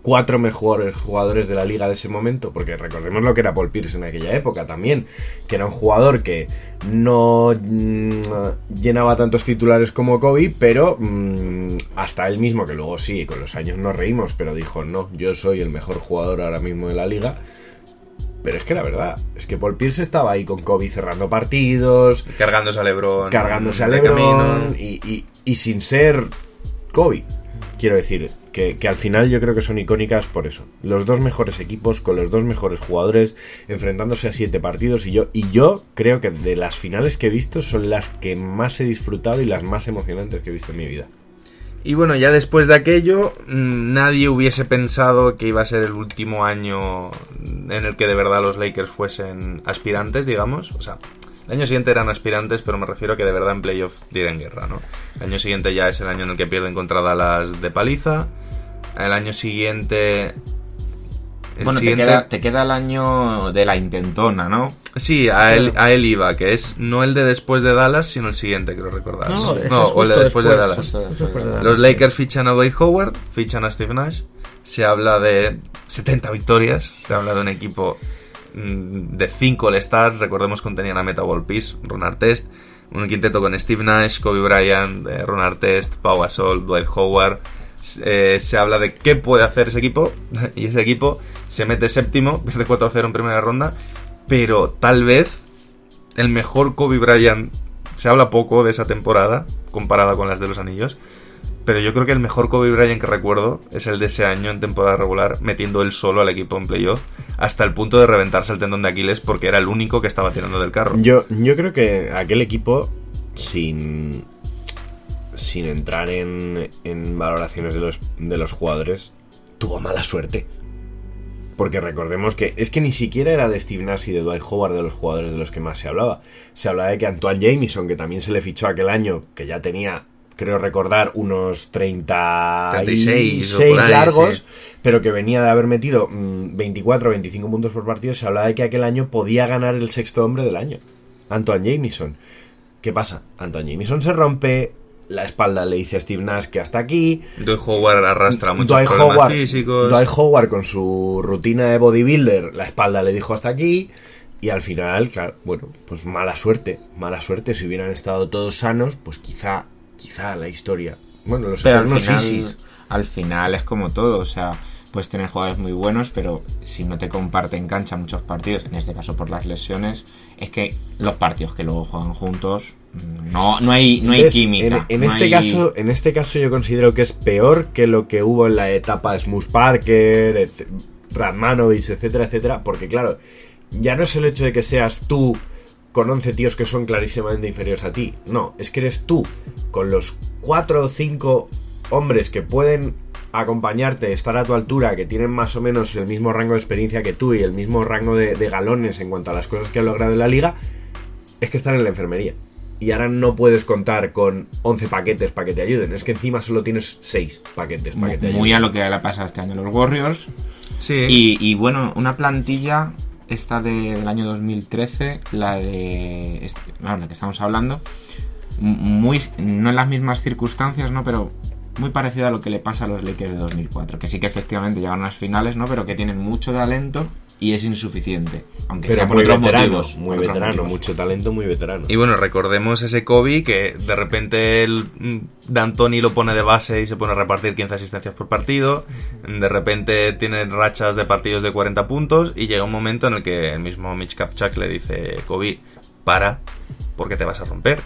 cuatro mejores jugadores de la liga de ese momento, porque recordemos lo que era Paul Pierce en aquella época también, que era un jugador que no mm, llenaba tantos titulares como Kobe, pero mm, hasta él mismo, que luego sí, con los años nos reímos, pero dijo, no, yo soy el mejor jugador ahora mismo de la liga. Pero es que la verdad, es que Paul Pierce estaba ahí con Kobe cerrando partidos, Cargándose a LeBron. cargándose a LeBron camino. y, y- y sin ser Kobe. Quiero decir, que, que al final yo creo que son icónicas por eso. Los dos mejores equipos con los dos mejores jugadores enfrentándose a siete partidos y yo, y yo creo que de las finales que he visto son las que más he disfrutado y las más emocionantes que he visto en mi vida. Y bueno, ya después de aquello, mm, nadie hubiese pensado que iba a ser el último año en el que de verdad los Lakers fuesen aspirantes, digamos. O sea, el año siguiente eran aspirantes, pero me refiero a que de verdad en playoff dieran guerra, ¿no? El año siguiente ya es el año en el que pierden contra Dallas de paliza. El año siguiente... El bueno, siguiente... te, queda, te queda el año de la intentona, ¿no? Sí, a él, a él iba, que es no el de después de Dallas, sino el siguiente, creo recordar. No, es o el de después, de. Dallas. Justo Justo después de Dallas, Los sí. Lakers fichan a Dwight Howard, fichan a Steve Nash. Se habla de 70 victorias, se habla de un equipo mm, de 5 All-Stars. Recordemos que contenían a Meta World Peace, Ron Artest. Un quinteto con Steve Nash, Kobe Bryant, eh, Ron Artest, Pau Gasol, Dwight Howard. Eh, se habla de qué puede hacer ese equipo. Y ese equipo se mete séptimo, pierde 4-0 en primera ronda. Pero tal vez el mejor Kobe Bryant. Se habla poco de esa temporada comparada con las de los anillos. Pero yo creo que el mejor Kobe Bryant que recuerdo es el de ese año en temporada regular, metiendo él solo al equipo en playoff, hasta el punto de reventarse el tendón de Aquiles porque era el único que estaba tirando del carro. Yo, yo creo que aquel equipo, sin, sin entrar en, en valoraciones de los, de los jugadores, tuvo mala suerte. Porque recordemos que es que ni siquiera era de Steve Nash y de Dwight Howard de los jugadores de los que más se hablaba. Se hablaba de que Antoine Jamison, que también se le fichó aquel año, que ya tenía, creo recordar, unos 36 36 o por ahí, largos, pero que venía de haber metido mm, 24 o 25 puntos por partido, se hablaba de que aquel año podía ganar el sexto hombre del año. Antoine Jamison. ¿Qué pasa? Antoine Jamison se rompe, la espalda le dice a Steve Nash que hasta aquí, Dwight Howard arrastra muchos Dwight problemas Howard, físicos. Dwight Howard con su rutina de bodybuilder, la espalda le dijo hasta aquí. Y al final, claro, bueno, pues mala suerte, mala suerte. Si hubieran estado todos sanos, pues quizá, quizá la historia. Bueno, los Pero al final, ISIS. al final es como todo, o sea, puedes tener jugadores muy buenos, pero si no te comparten cancha muchos partidos, en este caso por las lesiones, es que los partidos que luego juegan juntos, no, no hay, no hay química. En, en no este hay- caso, en este caso yo considero que es peor que lo que hubo en la etapa Smooth Parker, etc- Radmanovich, etcétera, etcétera, porque claro, ya no es el hecho de que seas tú con 11 tíos que son clarísimamente inferiores a ti, no, es que eres tú con los 4 o 5 hombres que pueden acompañarte, estar a tu altura, que tienen más o menos el mismo rango de experiencia que tú y el mismo rango de, de galones en cuanto a las cosas que han logrado en la liga, es que están en la enfermería. Y ahora no puedes contar con 11 paquetes para que te ayuden. Es que encima solo tienes 6 paquetes para que te ayuden. Muy a lo que le ha pasado este año a los Warriors. Sí. Y, y, bueno, una plantilla, esta de- del año 2013, la de. este- bueno, la que estamos hablando, muy. No en las mismas circunstancias, ¿no? Pero muy parecido a lo que le pasa a los Lakers de 2004. Que sí que efectivamente llegan a las finales, ¿no? Pero que tienen mucho talento y es insuficiente. Aunque Pero sea por muy otros veterano, motivos. muy otros veterano, motivos. mucho talento, muy veterano. Y bueno, recordemos ese Kobe que de repente el mm, D'Antoni lo pone de base y se pone a repartir 15 asistencias por partido. De repente tiene rachas de partidos de 40 puntos y llega un momento en el que el mismo Mitch Kapchak le dice, Kobe, para, porque te vas a romper.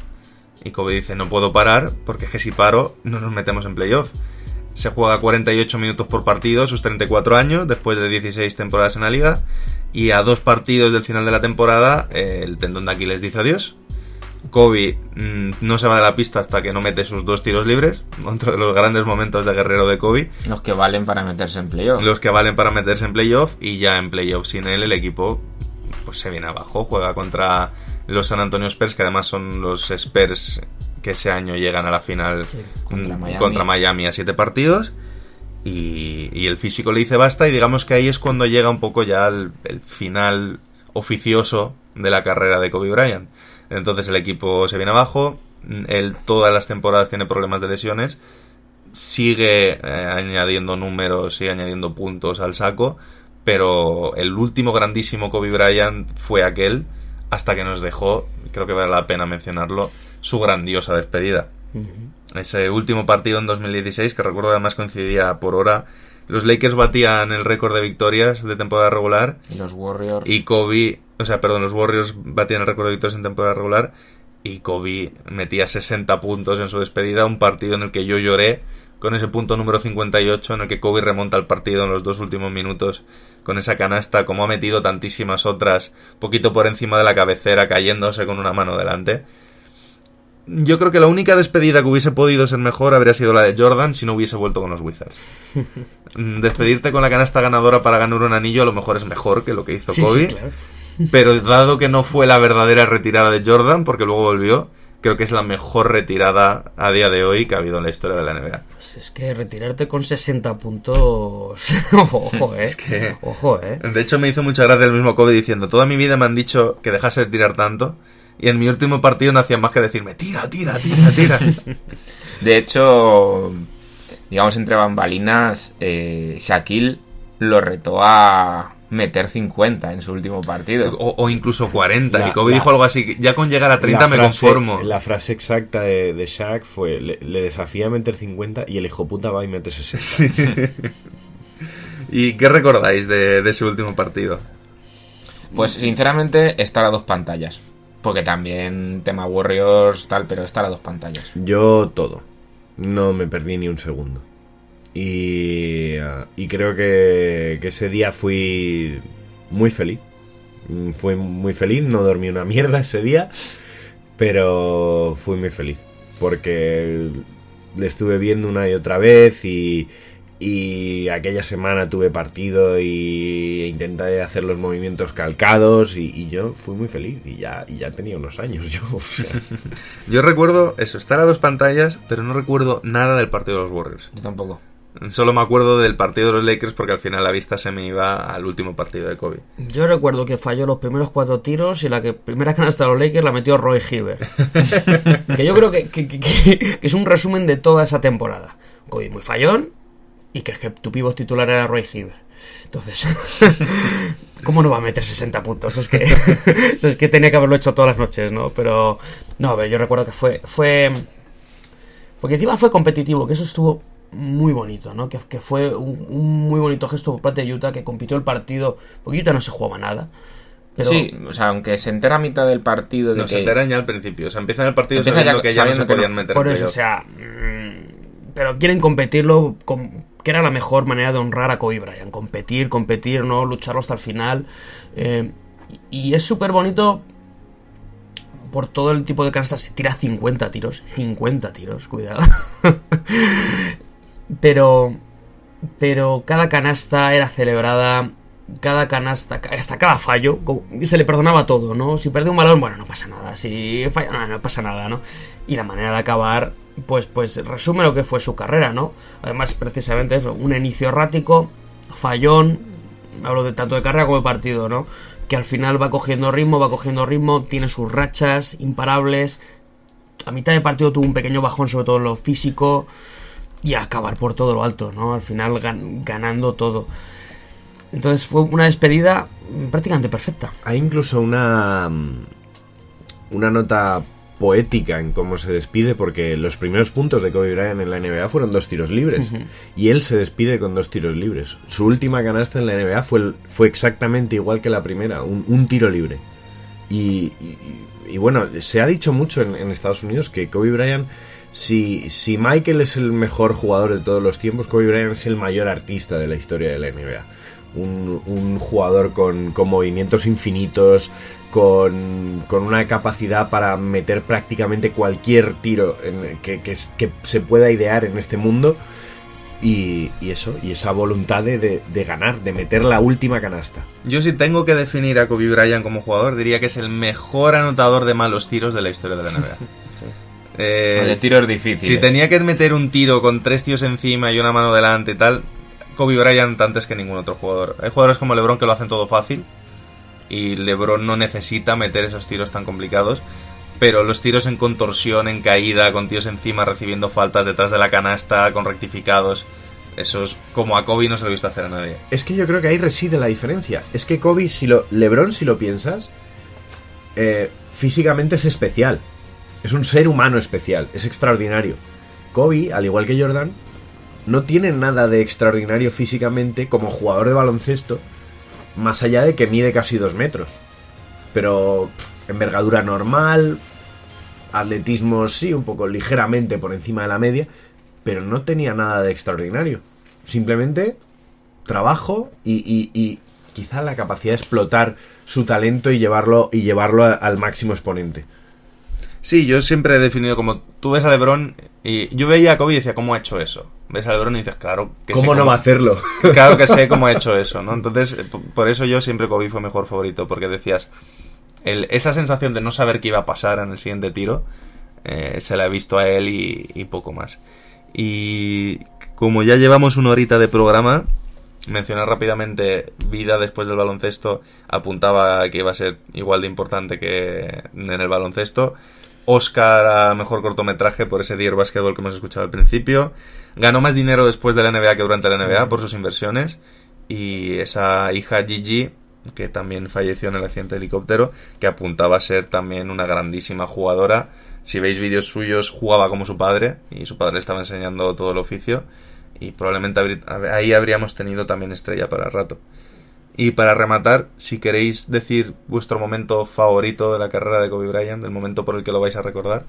Y Kobe dice, no puedo parar porque es que si paro no nos metemos en playoff. Se juega 48 minutos por partido, sus 34 años, después de 16 temporadas en la liga. Y a dos partidos del final de la temporada, el tendón de Aquiles dice adiós. Kobe mm, no se va de la pista hasta que no mete sus dos tiros libres. Otro de los grandes momentos de guerrero de Kobe. Los que valen para meterse en playoff. Los que valen para meterse en playoff. Y ya en playoff sin él, el equipo pues se viene abajo. Juega contra los San Antonio Spurs, que además son los Spurs que ese año llegan a la final contra Miami. contra Miami a siete partidos. Y, y el físico le dice basta. Y digamos que ahí es cuando llega un poco ya el, el final oficioso de la carrera de Kobe Bryant. Entonces el equipo se viene abajo. Él todas las temporadas tiene problemas de lesiones. Sigue eh, añadiendo números, sigue añadiendo puntos al saco. Pero el último grandísimo Kobe Bryant fue aquel hasta que nos dejó, creo que vale la pena mencionarlo, su grandiosa despedida. Ese último partido en 2016, que recuerdo además coincidía por hora, los Lakers batían el récord de victorias de temporada regular Y los Warriors. y Kobe, o sea, perdón, los Warriors batían el récord de victorias en temporada regular y Kobe metía 60 puntos en su despedida, un partido en el que yo lloré con ese punto número 58 en el que Kobe remonta el partido en los dos últimos minutos con esa canasta, como ha metido tantísimas otras, poquito por encima de la cabecera, cayéndose con una mano delante. Yo creo que la única despedida que hubiese podido ser mejor habría sido la de Jordan si no hubiese vuelto con los Wizards. Mm, Despedirte con la canasta ganadora para ganar un anillo a lo mejor es mejor que lo que hizo Sí, Kobe. sí, claro. Pero dado que no fue la verdadera retirada de Jordan, porque luego volvió, creo que es la mejor retirada a día de hoy que ha habido en la historia de la NBA. Pues es que retirarte con 60 puntos. Ojo, eh. que- Ojo, eh. De hecho, me hizo mucha gracia el mismo Kobe diciendo, toda mi vida me han dicho que dejase de tirar tanto, y en mi último partido no hacían más que decirme, tira, tira, tira, tira. De hecho, digamos entre bambalinas, eh, Shaquille lo retó a meter 50 en su último partido. o, o incluso 40. La- y Kobe la- dijo algo así, ya con llegar a 30 La me frase- conformo. La frase exacta de, de Shaq fue: le, le desafía a meter 50 y el hijo puta va y mete 60. ¿Y qué recordáis de, de ese último partido? Pues sinceramente, estar a dos pantallas. Porque también tema Warriors, tal, pero estar a dos pantallas. Yo todo. No me perdí ni un segundo. Y, y creo que, que ese día fui muy feliz. Mm, Fui muy feliz, no dormí una mierda ese día, pero fui muy feliz. Porque le estuve viendo una y otra vez y, y aquella semana tuve partido y intenté hacer los movimientos calcados y, y yo fui muy feliz y ya, y ya tenía unos años yo. o sea. Yo recuerdo eso, estar a dos pantallas, pero no recuerdo nada del partido de los Warriors. Yo tampoco. Solo me acuerdo del partido de los Lakers porque al final la vista se me iba al último partido de Kobe. Yo recuerdo que falló los primeros cuatro tiros y la que primera canasta de los Lakers la metió Roy Hibbert. que yo creo que, que- que- que es un resumen de toda esa temporada. Kobe muy fallón y que es que tu pivot titular era Roy Hibbert. Entonces, ¿cómo no va a meter 60 puntos? Es que, es que tenía que haberlo hecho todas las noches, ¿no? Pero, no, a ver, yo recuerdo que fue, fue, porque encima fue competitivo, que eso estuvo muy bonito, ¿no? Que, que fue un, un muy bonito gesto por parte de Utah, que compitió el partido, porque Utah no se jugaba nada. Pero, Sí, o sea, aunque se entera a mitad del partido de No, que... se enteran ya al principio. O sea, empiezan el partido Empieza sabiendo ya que ya no se podían meter por eso, o sea, mm, pero quieren competirlo, con- que era la mejor manera de honrar a Kobe Bryant, competir, competir, no lucharlo hasta el final. eh, y es súper bonito por todo el tipo de canastas. Se tira 50 tiros, 50 tiros, cuidado. pero, pero cada canasta era celebrada cada canasta, hasta cada fallo, se le perdonaba todo, ¿no? Si pierde un balón, bueno, no pasa nada, si falla, no, no pasa nada, ¿no? Y la manera de acabar, pues, pues resume lo que fue su carrera, ¿no? Además, precisamente eso, un inicio errático, fallón, hablo de tanto de carrera como de partido, ¿no? Que al final va cogiendo ritmo, va cogiendo ritmo, tiene sus rachas imparables. A mitad de partido tuvo un pequeño bajón, sobre todo en lo físico, y a acabar por todo lo alto, ¿no? Al final ganando todo. Entonces fue una despedida prácticamente perfecta. Hay incluso una una nota poética en cómo se despide porque los primeros puntos de Kobe Bryant en la NBA fueron dos tiros libres y él se despide con dos tiros libres. Su última canasta en la NBA fue, fue exactamente igual que la primera, un, tiro libre. Y, bueno, se ha dicho mucho en, Estados Unidos que Kobe Bryant, si, si Michael es el mejor jugador de todos los tiempos, Kobe Bryant es el mayor artista de la historia de la NBA un, jugador con, movimientos infinitos, con, una capacidad para meter prácticamente cualquier tiro que, que, se pueda idear en este mundo. Y, eso, y esa voluntad de, ganar, de meter la última canasta. Yo si tengo que definir a Kobe Bryant como jugador, diría que es el mejor anotador de malos tiros de la historia de la NBA. Eh, de tiros difíciles. Si tenía que meter un tiro con tres tíos encima y una mano delante y tal, Kobe Bryant antes que ningún otro jugador. Hay jugadores como LeBron que lo hacen todo fácil y LeBron no necesita meter esos tiros tan complicados. Pero los tiros en contorsión, en caída, con tíos encima recibiendo faltas detrás de la canasta, con rectificados, eso es como a Kobe no se lo he visto hacer a nadie. Es que yo creo que ahí reside la diferencia. Es que Kobe, si lo, LeBron, si lo piensas, eh, físicamente es especial. Es un ser humano especial, es extraordinario. Kobe, al igual que Jordan, no tiene nada de extraordinario físicamente como jugador de baloncesto, más allá de que mide casi dos metros. Pero envergadura normal, atletismo sí, un poco ligeramente por encima de la media, pero no tenía nada de extraordinario. Simplemente trabajo y, quizá la capacidad de explotar su talento y llevarlo, y llevarlo al máximo exponente. Sí, yo siempre he definido como tú ves a LeBron y yo veía a Kobe y decía, ¿cómo ha hecho eso? Ves a LeBron y dices, claro que ¿Cómo no va a hacerlo? Claro que sé cómo ha hecho eso, ¿no? Entonces, por eso yo siempre Kobe fue mejor favorito, porque decías, el, esa sensación de no saber qué iba a pasar en el siguiente tiro, eh, se la he visto a él y, y poco más. Y como ya llevamos una horita de programa, mencionar rápidamente vida después del baloncesto apuntaba que iba a ser igual de importante que en el baloncesto. Oscar a mejor cortometraje por ese Dear Basketball que hemos escuchado al principio. Ganó más dinero después de la NBA que durante la NBA por sus inversiones. Y esa hija Gigi, que también falleció en el accidente de helicóptero, que apuntaba a ser también una grandísima jugadora. Si veis vídeos suyos, jugaba como su padre y su padre le estaba enseñando todo el oficio. Y probablemente ahí habríamos tenido también estrella para el rato. Y para rematar, si queréis decir vuestro momento favorito de la carrera de Kobe Bryant, del momento por el que lo vais a recordar.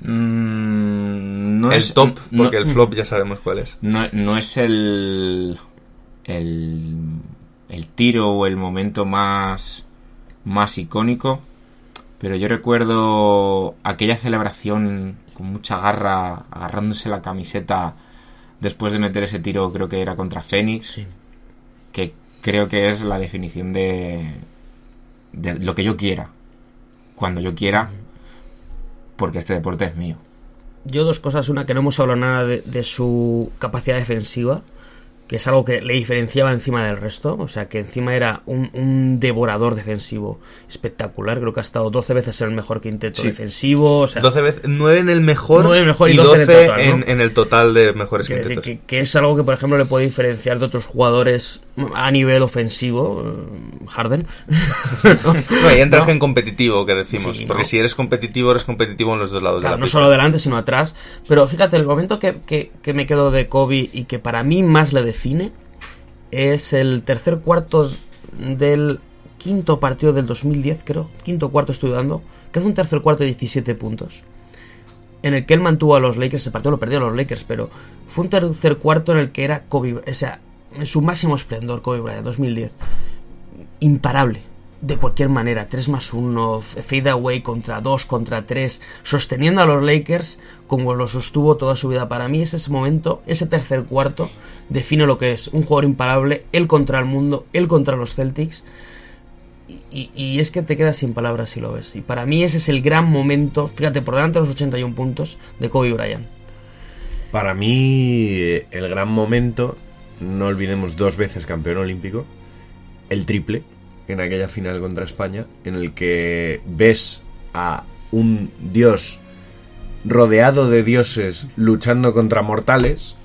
Mm, no el es, top, porque el flop ya sabemos cuál es. No, no es el, el, el tiro o el momento más, más icónico, pero yo recuerdo aquella celebración con mucha garra, agarrándose la camiseta después de meter ese tiro, creo que era contra Fénix. Sí que creo que es la definición de, de lo que yo quiera, cuando yo quiera, porque este deporte es mío. Yo dos cosas, una que no hemos hablado nada de su capacidad defensiva, que es algo que le diferenciaba encima del resto, o sea que encima era un, devorador defensivo espectacular, creo que ha estado 12 veces en el mejor quinteto defensivo, o sea, 12 veces, 9 en el mejor, y 12, en, el total, de mejores quintetos. Que, es algo que por ejemplo le puede diferenciar de otros jugadores a nivel ofensivo, Harden. no, y entra en competitivo que decimos, porque si eres competitivo, eres competitivo en los dos lados de la No solo delante, sino atrás, pero fíjate, el momento que, que me quedo de Kobe y que para mí más le define es el tercer cuarto del quinto partido del 2010, creo. Quinto cuarto estoy dando. Que hace un tercer cuarto de 17 puntos. En el que él mantuvo a los Lakers. Ese partido lo perdió a los Lakers, pero fue un tercer cuarto en el que era Kobe. O sea, en su máximo esplendor, Kobe Bryant, 2010. Imparable. de cualquier manera, 3 más 1, fade away contra 2, contra 3, sosteniendo a los Lakers como lo sostuvo toda su vida. Para mí es ese momento, ese tercer cuarto, define lo que es un jugador imparable, él contra el mundo, él contra los Celtics. Y, y, es que te quedas sin palabras si lo ves. Y para mí ese es el gran momento, fíjate, por delante de los 81 puntos de Kobe Bryant. Para mí, eh, el gran momento, no olvidemos dos veces campeón olímpico, el triple en aquella final contra España, en el que ves a un dios rodeado de dioses luchando contra mortales,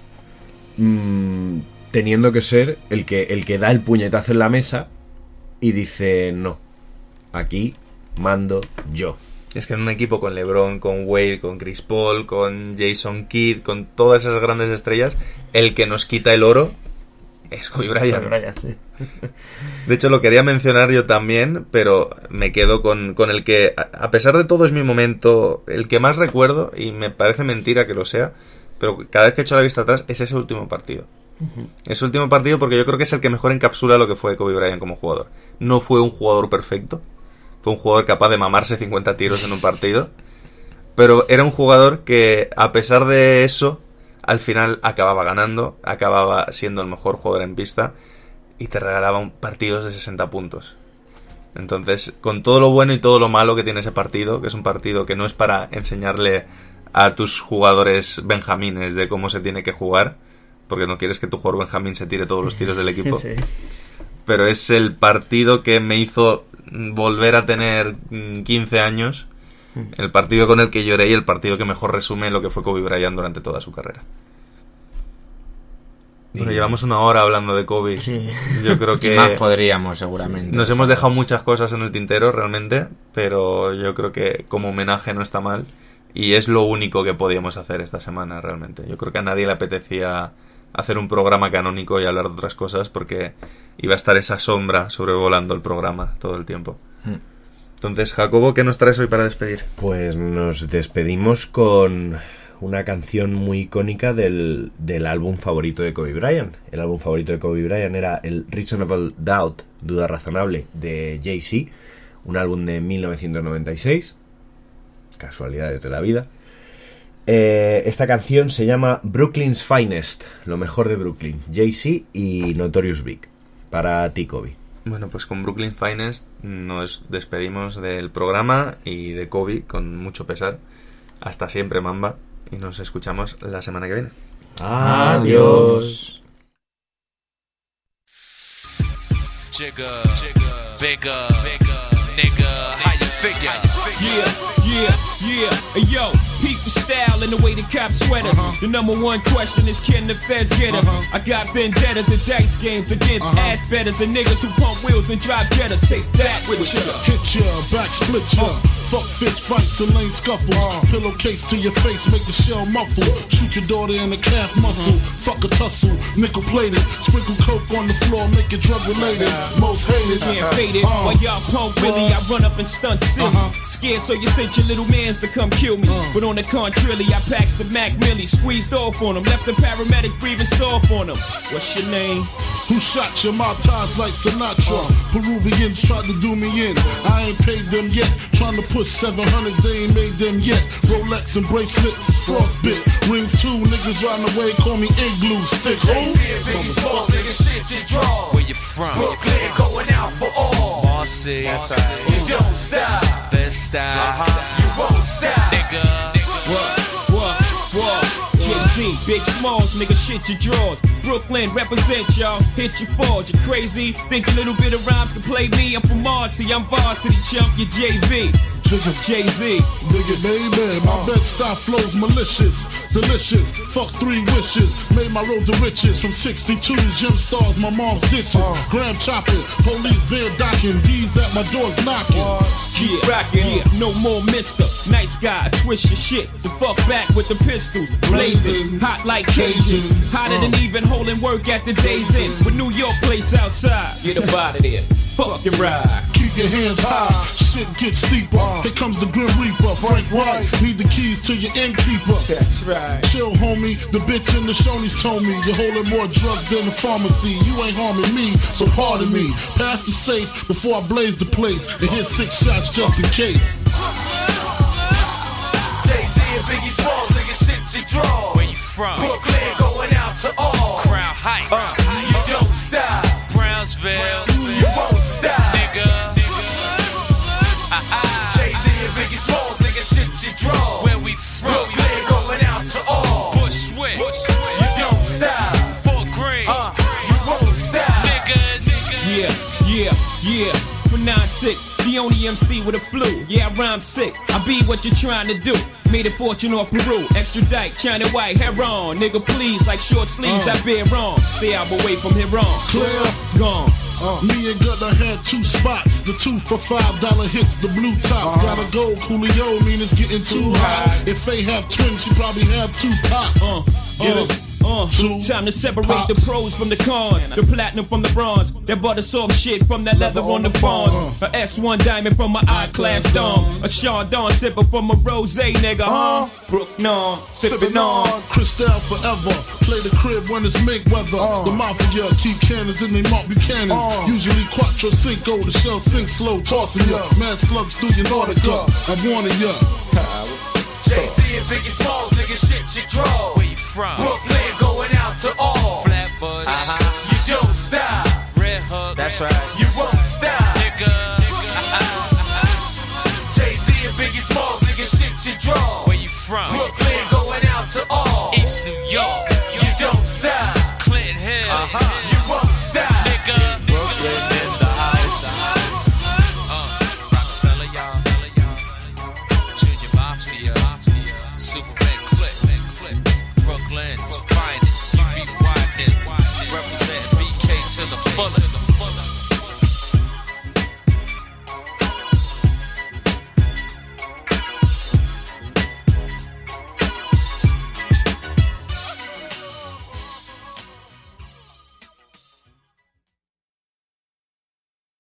mmm, teniendo que ser el que, el que da el puñetazo en la mesa y dice no, aquí mando yo. Es que en un equipo con LeBron, con Wade, con Chris Paul, con Jason Kidd, con todas esas grandes estrellas, el que nos quita el oro es Kobe Bryant. Kobe Bryant sí. De hecho, lo quería mencionar yo también, pero me quedo con, con, el que, a pesar de todo, es mi momento, el que más recuerdo, y me parece mentira que lo sea, pero cada vez que he hecho la vista atrás, es ese último partido. Uh -huh. Último partido porque yo creo que es el que mejor encapsula lo que fue Kobe Bryant como jugador. No fue un jugador perfecto, fue un jugador capaz de mamarse 50 tiros en un partido, pero era un jugador que, a pesar de eso, al final acababa ganando, acababa siendo el mejor jugador en pista y te regalaba un partidos de 60 puntos. Entonces, con todo lo bueno y todo lo malo que tiene ese partido, que es un partido que no es para enseñarle a tus jugadores benjamines de cómo se tiene que jugar, porque no quieres que tu jugador benjamín se tire todos los tiros del equipo. Sí. Pero es el partido que me hizo volver a tener 15 años, el partido con el que lloré y el partido que mejor resume lo que fue Kobe Bryant durante toda su carrera. Bueno, llevamos una hora hablando de Kobe. Sí. Yo creo que Y más podríamos, seguramente. nos hemos dejado muchas cosas en el tintero realmente, pero yo creo que como homenaje no está mal y es lo único que podíamos hacer esta semana realmente. Yo creo que a nadie le apetecía hacer un programa canónico y hablar de otras cosas porque iba a estar esa sombra sobrevolando el programa todo el tiempo. Mm. Entonces, Jacobo, ¿qué nos traes hoy para despedir? Pues nos despedimos con una canción muy icónica del, del, álbum favorito de Kobe Bryant. El álbum favorito de Kobe Bryant era el Reasonable Doubt, Duda Razonable, de Jay-Z, un álbum de 1996. Casualidades de la vida. Eh, esta canción se llama Brooklyn's Finest, lo mejor de Brooklyn, Jay-Z y Notorious Big, para ti, Kobe. Bueno, pues con Brooklyn Finest nos despedimos del programa y de Kobe con mucho pesar. Hasta siempre, Mamba. Y nos escuchamos la semana que viene. Adiós. Jigga, jigga, bigger, bigger, nigga, how you figure? Yeah, yeah, yeah. Hey, yo, people style and the way the cops sweaters. Uh-huh. The number one question is can the feds get us? Uh-huh. I got vendettas and dice games against uh-huh. ass betters and niggas who pump wheels and drive jettas. Take that with ya. Hit ya, back split ya. Uh, Fuck fist fights and lame scuffles. Uh. Pillowcase to your face, make the shell muffle. Shoot your daughter in the calf muscle. Uh-huh. Fuck a tussle, nickel plated. Sprinkle coke on the floor, make it drug related. Uh-huh. Most hated. Can't fade it. Uh, While y'all pump Willie, I run up and stunt silly. Uh-huh. Scared, so you sent your little mans to come kill me. Uh. But on the contrary, I packed the Mac Millie, squeezed off on them, left the paramedics breathing soft on them. What's your name? Who shot your My ties like Sinatra. Uh. Peruvians tried to do me in. I ain't paid them yet. Trying to push 700s, they ain't made them yet. Rolex and bracelets is frostbit. Rings too, niggas riding away, call me igloo stick. Where you from? Brooklyn, going out for all. Marcy, you don't stop. This style, uh-huh. you won't stop. Nigga, What? What? What? Jay-Z, Big Smalls, nigga, shit your drawers. Brooklyn, represent y'all, hit your fours. You crazy? Think a little bit of rhymes can play me? I'm from Marcy, I'm varsity chump, you JV. Jigga Jay-Z. Nigga, baby, my bed style flows malicious, delicious. Fuck three wishes, made my road to riches. From 62's gym stars, my mom's dishes. Uh. Gram chopping, police van docking, D's at my doors knocking. Keep rockin', yeah, no more mister. Nice guy, twist your shit. The fuck back with the pistols. Blazing, hot like Cajun. Hotter than uh. even holding work at the day's end. With New York plates outside. Get up out of there. Fuck your ride. Keep your hands high. Shit gets steeper. Here comes the Grim Reaper. Frank White, need the keys to your innkeeper. That's right. Chill, homie. The bitch in the Shoney's told me you're holding more drugs than the pharmacy. You ain't harming me, so pardon me. Pass the safe before I blaze the place and hit six shots just in case. Jay-Z and Biggie Smalls, nigga, shit you draw. Where you from? Brooklyn going out to all. Crown Heights. Uh, the only MC with a flu. Yeah, I rhyme sick. I be what you're trying to do. Made a fortune off Peru. Extradite, China white, hair on. Nigga, please, like short sleeves, Uh. I bear wrong. Stay out away from here on. Clear. Gone. Me and Gutter had two spots. The two for five dollar hits, the blue tops. Uh-huh. Gotta go, Coolio, mean it's getting too hot. If they have twins, she probably have two pops. Get uh, it? Uh, Two time to separate the pros from the cons, the platinum from the bronze, that butter soft shit from that leather on the fawns, a S1 diamond from my I-class dome, a Chardon sipper from a rose nigga, huh? Brook non, sipping on. Cristal forever. Play the crib when it's mink weather. The mafia keep cannons in they Mark Buchanans. Usually quattro cinco, the shell sink slow, tossing ya. Mad slugs through your Nautica. I'm warning ya. Jay-Z and Biggie Smalls, nigga, shit you draw. From? Brooklyn going out to all. Flatbush. Uh-huh. You don't stop. Red Hook. That's right. You won't stop. Nigga. Jay-Z and Biggie Smalls, nigga, shit you draw. Where you from? Brooklyn